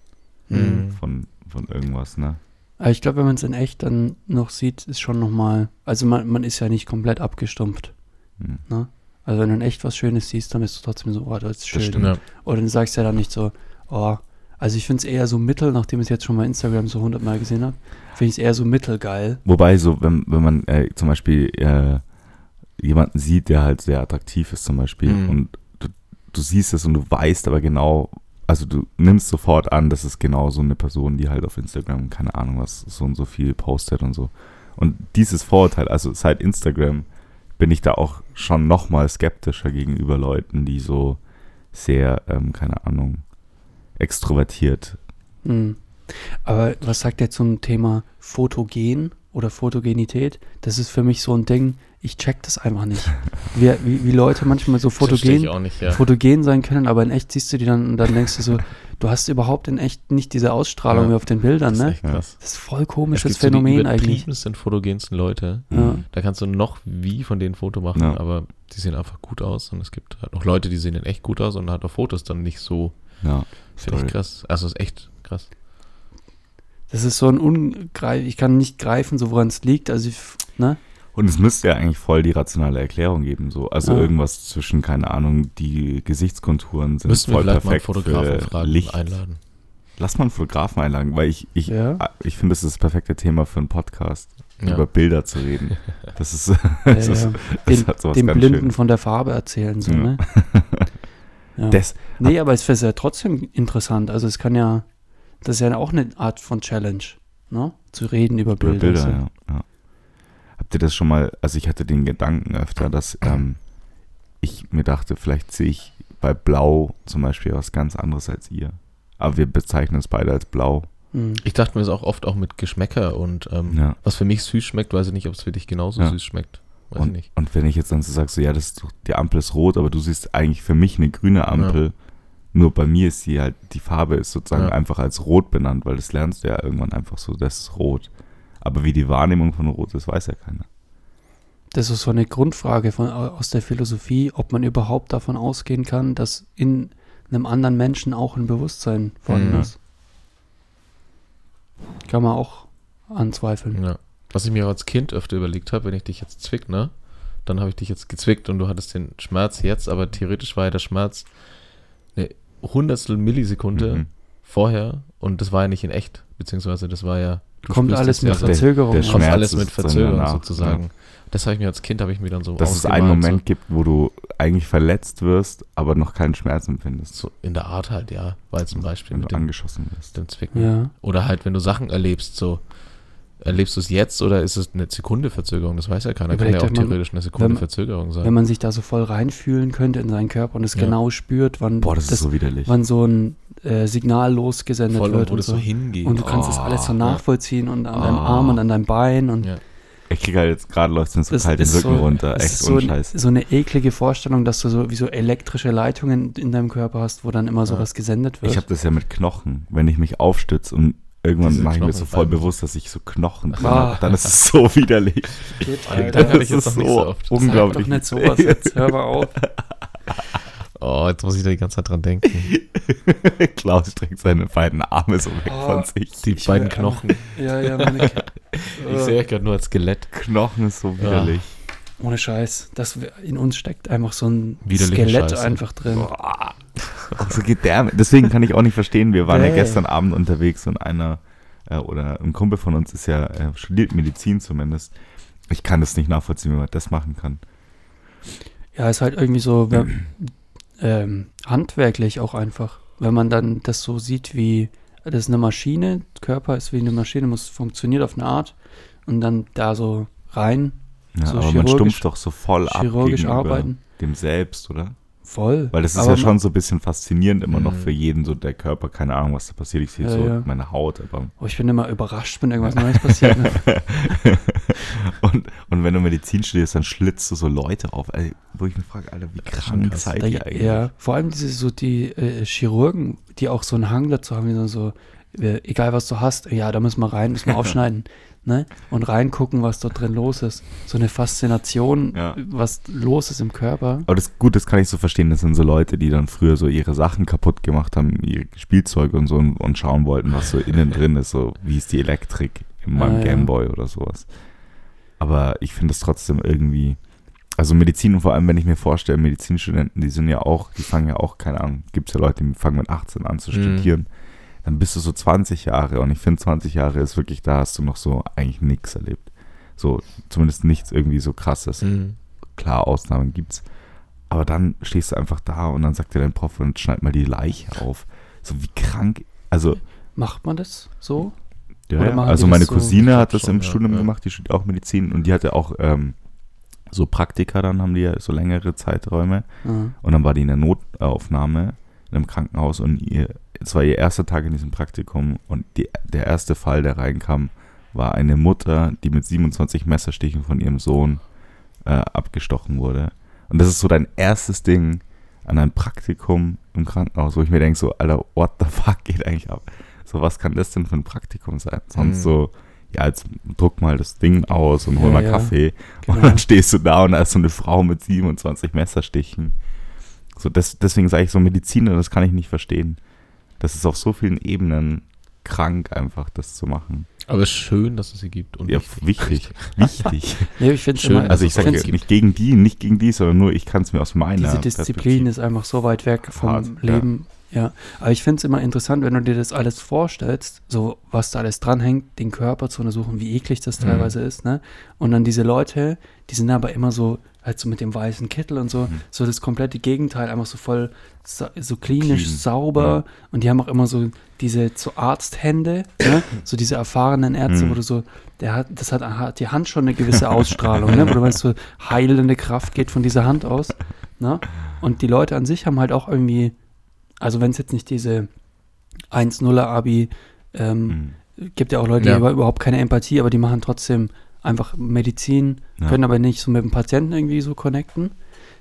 Mhm. von, von irgendwas, ne? Aber ich glaube, wenn man es in echt dann noch sieht, ist schon nochmal, also man, man ist ja nicht komplett abgestumpft. Hm. Ne? Also wenn du in echt was Schönes siehst, dann bist du trotzdem so, oh, das ist schön. stimmt. Ja. Oder dann sagst du ja dann nicht so, oh, also ich finde es eher so mittel, nachdem ich es jetzt schon bei Instagram so hundertmal gesehen habe, finde ich es eher so mittelgeil. Wobei, so, wenn, wenn man äh, zum Beispiel äh, jemanden sieht, der halt sehr attraktiv ist zum Beispiel Mhm. und du, siehst es und du weißt aber genau, also du nimmst sofort an, das ist genau so eine Person, die halt auf Instagram, keine Ahnung was, so und so viel postet und so. Und dieses Vorurteil, also seit Instagram bin ich da auch schon nochmal skeptischer gegenüber Leuten, die so sehr, ähm, keine Ahnung, extrovertiert. Hm. Aber was sagt er zum Thema Fotogen oder Fotogenität? Das ist für mich so ein Ding, ich check das einfach nicht. Wie, wie, wie Leute manchmal so fotogen, auch nicht, ja. fotogen sein können, aber in echt siehst du die dann und dann denkst du so, du hast überhaupt in echt nicht diese Ausstrahlung Ja. wie auf den Bildern, Das ist ne? echt krass. Das ist voll Es komisches gibt so die Phänomen eigentlich. übertriebensten, fotogensten Leute. Ja. Da kannst du noch wie von denen Foto machen, Ja. aber die sehen einfach gut aus. Und es gibt halt noch Leute, die sehen dann echt gut aus und halt auf Fotos dann nicht so. Ja, Finde ich krass. Also ist echt krass. Das ist so ein Ungreif, ich kann nicht greifen, so woran es liegt. Also, ich, ne? Und es müsste ja eigentlich voll die rationale Erklärung geben. So. Also Ja. irgendwas zwischen, keine Ahnung, die Gesichtskonturen sind Müssten wir voll vielleicht mal einen perfekt Fotografen für fragen, Licht. einladen. Lass mal einen Fotografen einladen, weil ich, ich, Ja. ich finde, das ist das perfekte Thema für einen Podcast, Ja. über Bilder zu reden. Das ist, das ist das Den, hat sowas den ganz Blinden Schönes. von der Farbe erzählen, so, ne? Das, Nee, aber es ist ja trotzdem interessant. Also es kann ja, das ist ja auch eine Art von Challenge, ne? Zu reden über über Bilder. Bilder, so. ja, ja. Habt ihr das schon mal, also ich hatte den Gedanken öfter, dass ähm, ich mir dachte, vielleicht sehe ich bei Blau zum Beispiel was ganz anderes als ihr. Aber wir bezeichnen es beide als Blau. Hm. Ich dachte mir das auch oft auch mit Geschmäcker und ähm, Ja. was für mich süß schmeckt, weiß ich nicht, ob es für dich genauso Ja. süß schmeckt. Weiß ich Und, nicht. und wenn ich jetzt dann so sage, so ja, das ist doch, die Ampel ist rot, aber du siehst eigentlich für mich eine grüne Ampel. Nur bei mir ist sie halt, die Farbe ist sozusagen Ja. einfach als rot benannt, weil das lernst du ja irgendwann einfach so, das ist rot. Aber wie die Wahrnehmung von rot ist, weiß ja keiner. Das ist so eine Grundfrage von, aus der Philosophie, ob man überhaupt davon ausgehen kann, dass in einem anderen Menschen auch ein Bewusstsein vorhanden Mhm. ist. Kann man auch anzweifeln. Ja. Was ich mir als Kind öfter überlegt habe, wenn ich dich jetzt zwick, ne? Dann habe ich dich jetzt gezwickt und du hattest den Schmerz jetzt, aber theoretisch war ja der Schmerz eine Hundertstel Millisekunde Mhm. vorher und das war ja nicht in echt, beziehungsweise das war ja. Du Kommt alles mit ja so- der- Verzögerung. der an. Kommt Schmerz alles mit Verzögerung sozusagen. Das habe ich mir als Kind, habe ich mir dann so Dass es einen Moment gibt, wo du eigentlich verletzt wirst, aber noch keinen Schmerz empfindest. So, so in der Art halt, ja. Weil zum Beispiel wenn mit du dem, angeschossen wirst. dem Zwicken. Ja. Oder halt, wenn du Sachen erlebst, so. Erlebst du es jetzt oder ist es eine Sekunde Verzögerung? Das weiß ja keiner. Kann ja auch theoretisch eine Sekunde wenn- Verzögerung sein. Wenn man sich da so voll reinfühlen könnte in seinen Körper und es Ja. genau spürt, wann Boah, das, ist so widerlich. wann so ein äh, Signal losgesendet Voll, wird wo und das so. so hingeht. Und du kannst das Oh, alles so ja. nachvollziehen und an deinem Oh. Arm und an deinem Bein und Ja. ich kriege halt jetzt gerade läuft mir so das kalt den Rücken so, runter. Echt ist so, ohne ein- Scheiß. so eine eklige Vorstellung, dass du so wie so elektrische Leitungen in deinem Körper hast, wo dann immer sowas gesendet wird. Ich habe das ja mit Knochen. Wenn ich mich aufstütze und irgendwann mache ich mir so voll bleiben. bewusst, dass ich so Knochen drin Ah. habe, dann ist es so widerlich. Alter. hatte ich jetzt so so oft. Sag unglaublich. doch nicht sowas jetzt, hör mal auf. Oh, jetzt muss ich da die ganze Zeit dran denken. Klaus streckt seine beiden Arme so weg Oh. von sich. Die Ich beiden Knochen. Ja, ja, meine K- Ich sehe euch gerade nur als Skelett. Knochen ist so widerlich. Ohne Scheiß. Das, in uns steckt einfach so ein Widerliche Skelett Scheiße. einfach drin. Boah. Auch so gedärmt. Deswegen kann ich auch nicht verstehen, wir waren ja Bäh. gestern Abend unterwegs und einer äh, oder ein Kumpel von uns ist ja, äh, studiert Medizin zumindest. Ich kann das nicht nachvollziehen, wie man das machen kann. Ja, ist halt irgendwie so wenn, ähm, handwerklich auch einfach. Wenn man dann das so sieht, wie das ist eine Maschine, Körper ist wie eine Maschine, muss funktioniert auf eine Art und dann da so rein, Ja, So aber man stumpft doch so voll ab chirurgisch gegenüber arbeiten. dem Selbst, oder? Voll. Weil das ist Aber ja schon so ein bisschen faszinierend immer noch Mhm. für jeden, so der Körper, keine Ahnung, was da passiert. Ich sehe Ja, so ja. meine Haut, aber Oh, ich bin immer überrascht, wenn irgendwas Neues passiert. Ne? und, und wenn du Medizin studierst, dann schlitzt du so Leute auf, ey, wo ich mich frage, Alter, wie krank seid ihr eigentlich? ja, vor allem diese so die äh, Chirurgen, die auch so einen Hang dazu haben, die so, so äh, egal was du hast, ja, da müssen wir rein, müssen wir aufschneiden, ne? Und reingucken, was dort drin los ist. So eine Faszination, Ja. was los ist im Körper. Aber das gut, das kann ich so verstehen. Das sind so Leute, die dann früher so ihre Sachen kaputt gemacht haben, ihr Spielzeug und so und, und schauen wollten, was so innen drin ist, so wie ist die Elektrik in meinem Ah, ja. Gameboy oder sowas. Aber ich finde es trotzdem irgendwie, also Medizin und vor allem, wenn ich mir vorstelle, Medizinstudenten, die sind ja auch, die fangen ja auch, keine Ahnung, gibt es ja Leute, die fangen mit 18 an zu Mhm. Dann bist du so 20 Jahre und ich finde 20 Jahre ist wirklich, da hast du noch so eigentlich nichts erlebt. So, zumindest nichts irgendwie so krasses Mhm. klar, Ausnahmen gibt's. Aber dann stehst du einfach da und dann sagt dir dein Prof und schneid mal die Leiche auf. So wie krank. Also, Macht man das so? ja, ja. also meine so? Cousine Ich hat das schon, im ja, Studium gemacht, die studiert auch Medizin und die hatte auch ähm, so Praktika, dann haben die ja so längere Zeiträume. Ja. Und dann war die in der Notaufnahme in einem Krankenhaus und ihr, es war ihr erster Tag in diesem Praktikum und die, der erste Fall, der reinkam, war eine Mutter, die mit 27 Messerstichen von ihrem Sohn äh, abgestochen wurde. Und das ist so dein erstes Ding an einem Praktikum im Krankenhaus, wo ich mir denke, so, Alter, what the fuck geht eigentlich ab? So, was kann das denn für ein Praktikum sein? Sonst Mhm. so, ja, jetzt druck mal das Ding aus und hol Ja, mal ja. Kaffee. Genau. Und dann stehst du da und da ist so eine Frau mit 27 Messerstichen. So, das, deswegen sage ich so, Mediziner, das kann ich nicht verstehen. Das ist auf so vielen Ebenen krank, einfach das zu machen. Aber es ist schön, dass es sie gibt. Und Ja, wichtig. wichtig. wichtig. Nee, ich finde es Schön, immer, Also ich sage nicht gegen die, nicht gegen die, sondern nur ich kann es mir aus meiner diese Disziplin ist einfach so weit weg vom Hart. Leben. Ja. Aber ich finde es immer interessant, wenn du dir das alles vorstellst, so was da alles dranhängt, den Körper zu untersuchen, wie eklig das Mhm. teilweise ist, ne? Und dann diese Leute, die sind aber immer so, halt so mit dem weißen Kittel und so, Mhm. so das komplette Gegenteil, einfach so voll so klinisch Clean, sauber und die haben auch immer so diese so Arzthände, ne? so diese erfahrenen Ärzte, Mhm. wo du so, der hat, das hat, hat die Hand schon eine gewisse Ausstrahlung, ne? wo du weißt, so heilende Kraft geht von dieser Hand aus. Ne? Und die Leute an sich haben halt auch irgendwie, also wenn es jetzt nicht diese 1-0er Abi, ähm, Mhm. gibt ja auch Leute, die Ja. haben überhaupt keine Empathie, aber die machen trotzdem einfach Medizin, Ja. können aber nicht so mit dem Patienten irgendwie so connecten,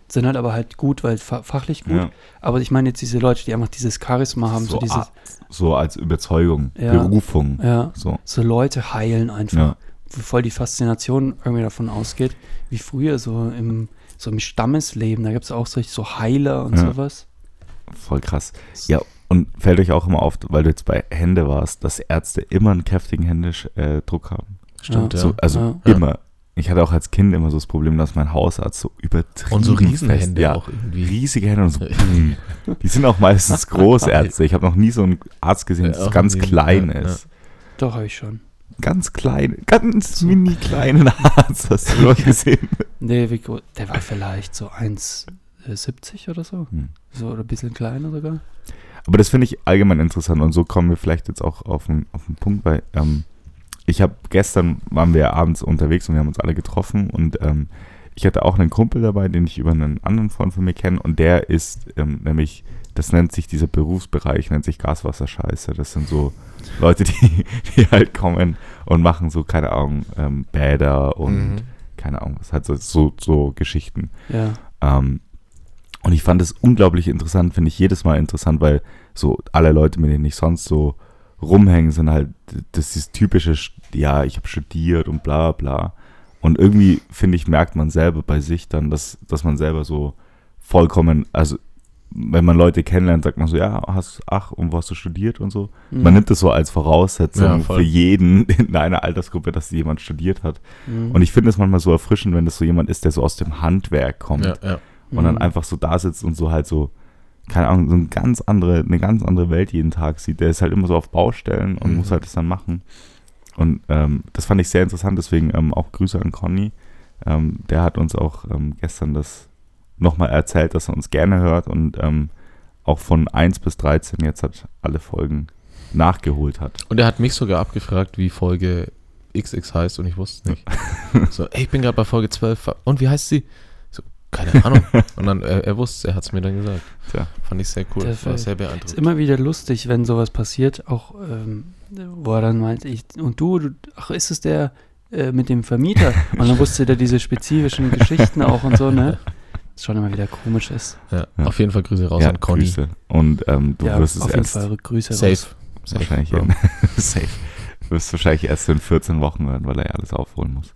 sind halt aber halt gut, weil fa fachlich gut. Ja. Aber ich meine jetzt diese Leute, die einfach dieses Charisma haben, so, So, dieses, so als Überzeugung. Berufung. ja, So. so Leute heilen einfach, wo voll die Faszination irgendwie davon ausgeht, wie früher so im, so im Stammesleben, da gibt es auch solche so Heiler und sowas. Voll krass. Ja, und fällt euch auch immer auf, weil du jetzt bei Hände warst, dass Ärzte immer einen kräftigen Händedruck haben. Stimmt, ja. So, also Ja. Immer. Ich hatte auch als Kind immer so das Problem, dass mein Hausarzt so übertrieben Und so Riesenhände ja, auch irgendwie. riesige Hände und so. mm. Die sind auch meistens Großärzte. Ich habe noch nie so einen Arzt gesehen, Ja, der ganz nie. klein Ja, ist. Doch, habe ich schon. Ganz klein, ganz mini kleinen Arzt hast du noch gesehen. Nee, wie, groß- der war vielleicht so 1,70 oder so. Hm. So oder ein bisschen kleiner sogar. Aber das finde ich allgemein interessant und so kommen wir vielleicht jetzt auch auf den, auf den Punkt, weil ähm, ich habe gestern waren wir abends unterwegs und wir haben uns alle getroffen und ähm, ich hatte auch einen Kumpel dabei, den ich über einen anderen Freund von mir kenne und der ist ähm, nämlich, das nennt sich dieser Berufsbereich, nennt sich Gaswasserscheiße. Das sind so Leute, die, die halt kommen und machen so, keine Ahnung, ähm, Bäder und Mhm. keine Ahnung, was halt so, so, so Geschichten. Ja. Ähm, und ich fand es unglaublich interessant, finde ich jedes Mal interessant, weil so alle Leute, mit denen ich sonst so rumhängen, sind halt, das ist dieses typische, ja, ich habe studiert und bla bla. Und irgendwie, finde ich, merkt man selber bei sich dann, dass, dass man selber so vollkommen, also wenn man Leute kennenlernt, sagt man so, ja, hast, ach, und wo hast du studiert und so. Mhm. Man nimmt das so als Voraussetzung Ja, für jeden in einer Altersgruppe, dass jemand studiert hat. Mhm. Und ich finde es manchmal so erfrischend, wenn das so jemand ist, der so aus dem Handwerk kommt Ja, ja. Und dann Mhm. einfach so da sitzt und so halt so, keine Ahnung, so eine ganz andere, eine ganz andere Welt jeden Tag sieht. Der ist halt immer so auf Baustellen und Mhm. muss halt das dann machen. Und ähm, das fand ich sehr interessant, deswegen ähm, auch Grüße an Conny. Ähm, der hat uns auch ähm, gestern das nochmal erzählt, dass er uns gerne hört und ähm, auch von 1 bis 13 jetzt hat alle Folgen nachgeholt hat. Und er hat mich sogar abgefragt, wie Folge XX heißt und ich wusste es nicht. so, ey, ich bin gerade bei Folge 12. Und wie heißt sie? Keine Ahnung. Und dann, er, er wusste, er hat es mir dann gesagt. Tja. Fand ich sehr cool. Das War sehr ist beeindruckend. immer wieder lustig, wenn sowas passiert, auch ähm, wo er dann meint, ich, und du, du, ach, ist es der äh, mit dem Vermieter? Und dann wusste der diese spezifischen Geschichten auch und so, ne? Was schon immer wieder komisch ist. Ja, Ja. Auf jeden Fall Grüße raus ja, an Conny. Grüße. Und ähm, du ja, wirst es auf jeden erst Fall Grüße Safe. raus. Safe. wahrscheinlich in, safe. Du wirst wahrscheinlich erst in 14 Wochen hören, weil er ja alles aufholen muss.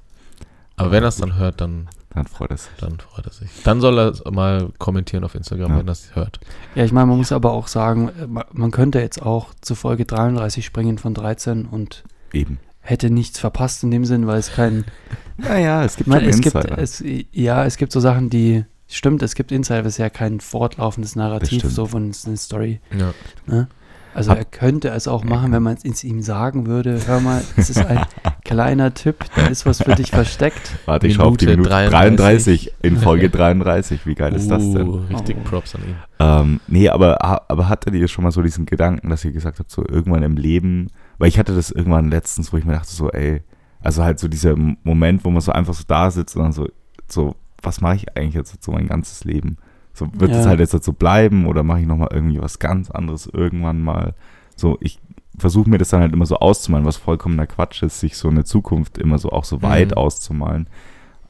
Aber wenn er es dann hört, dann, Dann freut es. dann freut er sich. Dann soll er es mal kommentieren auf Instagram, Ja. wenn er es hört. Ja, ich meine, man muss aber auch sagen, äh, ma- man könnte jetzt auch zu Folge 33 springen von 13 und Eben. hätte nichts verpasst in dem Sinn, weil es kein, Naja, es gibt schon es gibt, es, ja, es gibt so Sachen, die, stimmt, es gibt Insider, es ist ja kein fortlaufendes Narrativ, so von es ist eine Story. Ja. Ne? Also Hab- er könnte es auch machen, wenn man es ihm sagen würde, hör mal, es ist ein, kleiner Tipp, da ist was für dich versteckt. Warte, ich schau auf die Minute Minute 33. in Folge 33. Wie geil ist das denn? Uh, richtig Oh. Props an ihn. Ähm, nee, aber, aber hattet ihr schon mal so diesen Gedanken, dass ihr gesagt habt, so irgendwann im Leben, weil ich hatte das irgendwann letztens, wo ich mir dachte, so, ey, also halt so dieser Moment, wo man so einfach so da sitzt und dann so, so was mache ich eigentlich jetzt so mein ganzes Leben? So, wird es Ja. halt jetzt so bleiben oder mache ich nochmal irgendwie was ganz anderes irgendwann mal? So, ich versuche mir das dann halt immer so auszumalen, was vollkommener Quatsch ist, sich so eine Zukunft immer so auch so weit Mhm. auszumalen.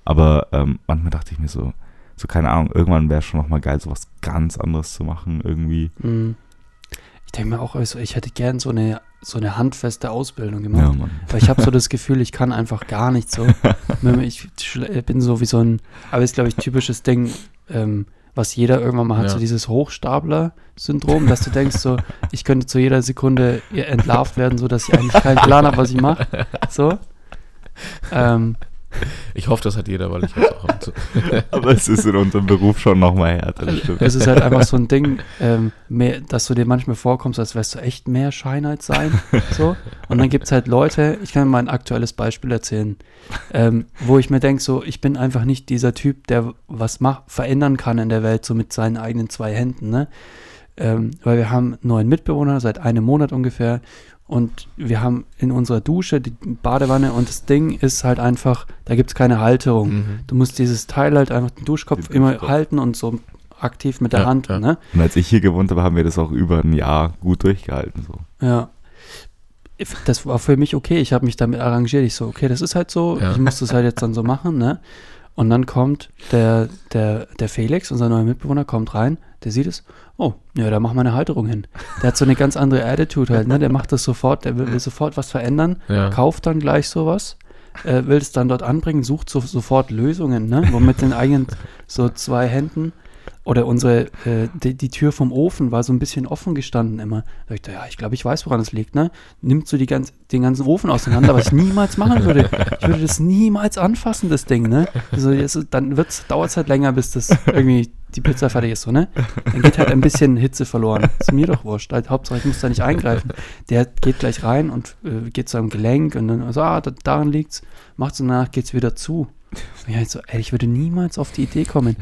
Aber ähm, manchmal dachte ich mir so, so keine Ahnung, irgendwann wäre schon nochmal geil, so was ganz anderes zu machen irgendwie. Mhm. Ich denke mir auch, also ich hätte gern so eine, so eine handfeste Ausbildung gemacht. Ja. Weil ich habe so das Gefühl, ich kann einfach gar nicht so. Ich bin so wie so ein, aber ist glaube ich typisches Ding, ähm, was jeder irgendwann mal hat, Ja. so dieses Hochstapler-Syndrom, dass du denkst so, ich könnte zu jeder Sekunde entlarvt werden, so dass ich eigentlich keinen Plan habe, was ich mache. So. Ähm, Ich hoffe, das hat jeder, weil ich hab's auch zu. Aber es ist in unserem Beruf schon nochmal härter, es ist halt einfach so ein Ding, ähm, mehr, dass du dir manchmal vorkommst, als wärst du echt mehr Scheinheit sein. So. Und dann gibt es halt Leute, ich kann mal ein aktuelles Beispiel erzählen, ähm, wo ich mir denke, so, ich bin einfach nicht dieser Typ, der was mach, verändern kann in der Welt, so mit seinen eigenen zwei Händen. Ne? Ähm, weil wir haben einen neuen Mitbewohner seit einem Monat ungefähr und wir haben in unserer Dusche die Badewanne und das Ding ist halt einfach, da gibt es keine Halterung. Mhm. Du musst dieses Teil halt einfach den Duschkopf immer halten und so aktiv mit der Ja, Hand, ja. ne? Und als ich hier gewohnt habe, haben wir das auch über ein Jahr gut durchgehalten. So. Ja. Das war für mich okay. Ich habe mich damit arrangiert. Ich so, okay, das ist halt so. Ja. Ich muss das halt jetzt dann so machen, ne? Und dann kommt der, der, der Felix, unser neuer Mitbewohner, kommt rein, der sieht es, oh, ja, da mach mal eine Halterung hin. Der hat so eine ganz andere Attitude halt, ne? Der macht das sofort, der will, will sofort was verändern, Ja. kauft dann gleich sowas, äh, will es dann dort anbringen, sucht so, sofort Lösungen, ne? Wo mit den eigenen so zwei Händen oder unsere, äh, die, die Tür vom Ofen war so ein bisschen offen gestanden immer. Da ich ja, ich glaube, ich weiß, woran es liegt, ne? Nimmt so die ganz, den ganzen Ofen auseinander, was ich niemals machen würde. Ich würde das niemals anfassen, das Ding, ne? Also jetzt, dann dauert es halt länger, bis das irgendwie die Pizza fertig ist, so, ne? Dann geht halt ein bisschen Hitze verloren. Ist mir doch wurscht. Halt, Hauptsache, ich muss da nicht eingreifen. Der geht gleich rein und äh, geht zu einem Gelenk und dann so, ah, da, daran liegt's. Macht so danach, geht's wieder zu. Und halt so, ey, ich würde niemals auf die Idee kommen.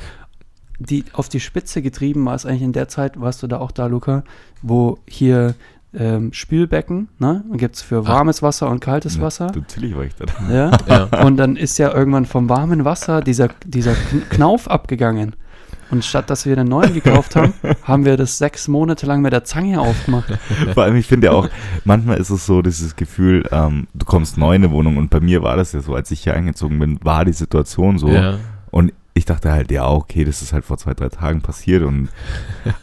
Die, auf die Spitze getrieben war es eigentlich in der Zeit, warst du da auch da, Luca, wo hier ähm, Spülbecken, ne? Und gibt's für warmes Wasser und kaltes Wasser. Natürlich war ich da. Ja. Ja. Und dann ist ja irgendwann vom warmen Wasser dieser, dieser Kn- Knauf abgegangen. Und statt dass wir einen neuen gekauft haben, haben wir das sechs Monate lang mit der Zange aufgemacht. Vor allem, ich finde ja auch, manchmal ist es so, dieses Gefühl, ähm, du kommst neu in eine Wohnung und bei mir war das ja so, als ich hier eingezogen bin, war die Situation so. Ja. Und ich dachte halt, ja, okay, das ist halt vor zwei, drei Tagen passiert. Und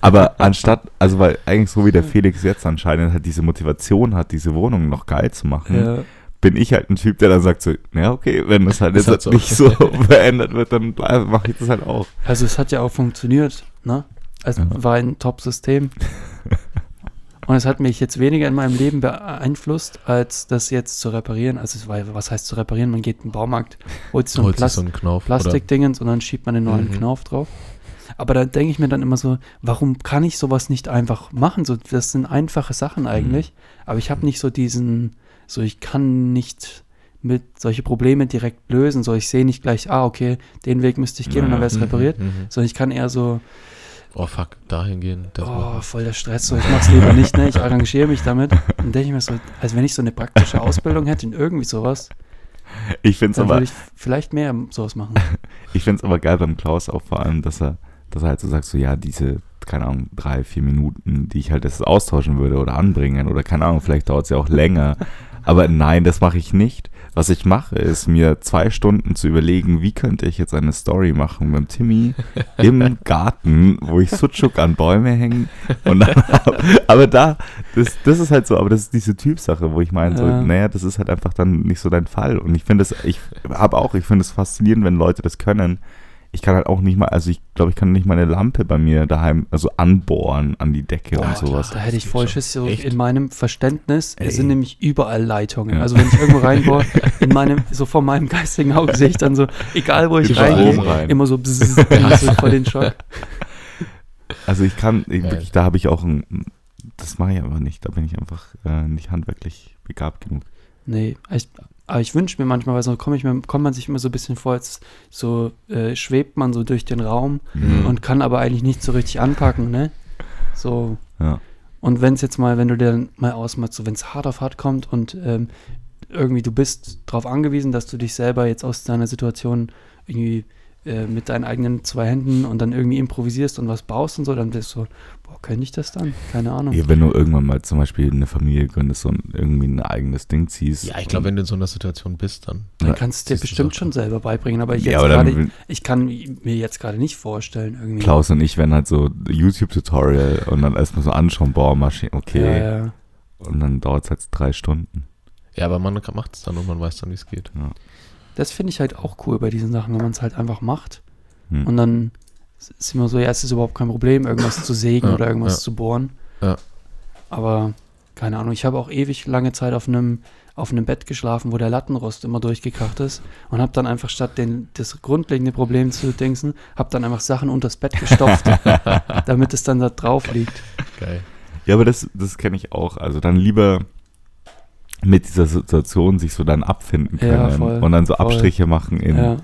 aber anstatt, also weil eigentlich so wie der Felix jetzt anscheinend halt diese Motivation hat, diese Wohnung noch geil zu machen, Ja. bin ich halt ein Typ, der dann sagt so, ja, okay, wenn das halt jetzt halt halt so. nicht so verändert wird, dann mache ich das halt auch. Also es hat ja auch funktioniert, ne? Es Ja. war ein Top-System. Und es hat mich jetzt weniger in meinem Leben beeinflusst, als das jetzt zu reparieren. Also es war, was heißt zu reparieren? Man geht in den Baumarkt, holt so ein Holt sich Plas so einen Knauf. Plastikdingens und dann schiebt man den neuen Mhm. Knauf drauf. Aber da denke ich mir dann immer so, warum kann ich sowas nicht einfach machen? So, das sind einfache Sachen eigentlich. Aber ich habe nicht so diesen, so ich kann nicht mit solche Probleme direkt lösen. So, ich sehe nicht gleich, ah, okay, den Weg müsste ich gehen und dann wäre es Mhm, repariert. mhm. Sondern ich kann eher so, Oh fuck, dahin gehen. Das oh, machen. voll der Stress, so, ich mach's lieber nicht, ne? Ich arrangiere mich damit. Dann denke ich mir so, als wenn ich so eine praktische Ausbildung hätte in irgendwie sowas, Ich finde es dann aber, würde ich vielleicht mehr sowas machen. ich find's aber geil beim Klaus auch vor allem, dass er, dass er halt so sagt, so ja, diese, keine Ahnung, drei, vier Minuten, die ich halt jetzt austauschen würde oder anbringen oder keine Ahnung, vielleicht dauert es ja auch länger. Aber nein, das mache ich nicht. Was ich mache, ist mir zwei Stunden zu überlegen, wie könnte ich jetzt eine Story machen mit Timmy im Garten, wo ich Sucuk an Bäume hänge. Aber da, das, das ist halt so, aber das ist diese Typsache, wo ich meine, so, Ja. naja, das ist halt einfach dann nicht so dein Fall. Und ich finde es, ich habe auch, ich finde es faszinierend, wenn Leute das können. Ich kann halt auch nicht mal, also ich glaube, ich kann nicht mal eine Lampe bei mir daheim, also anbohren an die Decke Boah, und sowas. Da hätte ich voll Schiss. So in meinem Verständnis Ey. sind nämlich überall Leitungen. Ja. Also wenn ich irgendwo reinbohre, in meinem, so vor meinem geistigen Auge sehe ich dann so, egal wo ich reingehe, rein. immer so bzzz, so voll den Schock. Also ich kann, ich, wirklich, da habe ich auch ein, das mache ich aber nicht, da bin ich einfach äh, nicht handwerklich begabt genug. Nee, ich, Aber ich wünsche mir manchmal, weil so komme ich mir, kommt man sich immer so ein bisschen vor, als so äh, schwebt man so durch den Raum Mhm. und kann aber eigentlich nicht so richtig anpacken, ne? So. Ja. Und wenn es jetzt mal, wenn du dir dann mal ausmalst, so wenn es hart auf hart kommt und ähm, irgendwie du bist darauf angewiesen, dass du dich selber jetzt aus deiner Situation irgendwie äh, mit deinen eigenen zwei Händen und dann irgendwie improvisierst und was baust und so, dann bist du so, boah, könnte ich das dann? Keine Ahnung. Ja, wenn du irgendwann mal zum Beispiel eine Familie gründest und irgendwie ein eigenes Ding ziehst. Ja, ich glaube, wenn du in so einer Situation bist, dann. Dann Ja, kannst du dir bestimmt schon selber beibringen, aber ich, ja, jetzt aber gerade, dann ich kann mir jetzt gerade nicht vorstellen, irgendwie. Klaus und ich werden halt so YouTube-Tutorial und dann erstmal so anschauen, Bohrmaschine, okay. Ja, ja. Und dann dauert es halt drei Stunden. Ja, aber man macht es dann und man weiß dann, wie es geht. Das finde ich halt auch cool bei diesen Sachen, wenn man es halt einfach macht Hm. und dann ist immer so, ja, es ist überhaupt kein Problem, irgendwas zu sägen Ja, oder irgendwas ja. zu bohren. Ja. Aber keine Ahnung, ich habe auch ewig lange Zeit auf einem auf einem Bett geschlafen, wo der Lattenrost immer durchgekracht ist und habe dann einfach statt den, das grundlegende Problem zu dingsen, habe dann einfach Sachen unters Bett gestopft, damit es dann da drauf liegt. Geil. Ja, aber das, das kenne ich auch. Also dann lieber mit dieser Situation sich so dann abfinden können Ja, voll, und dann so voll. Abstriche machen in, Ja,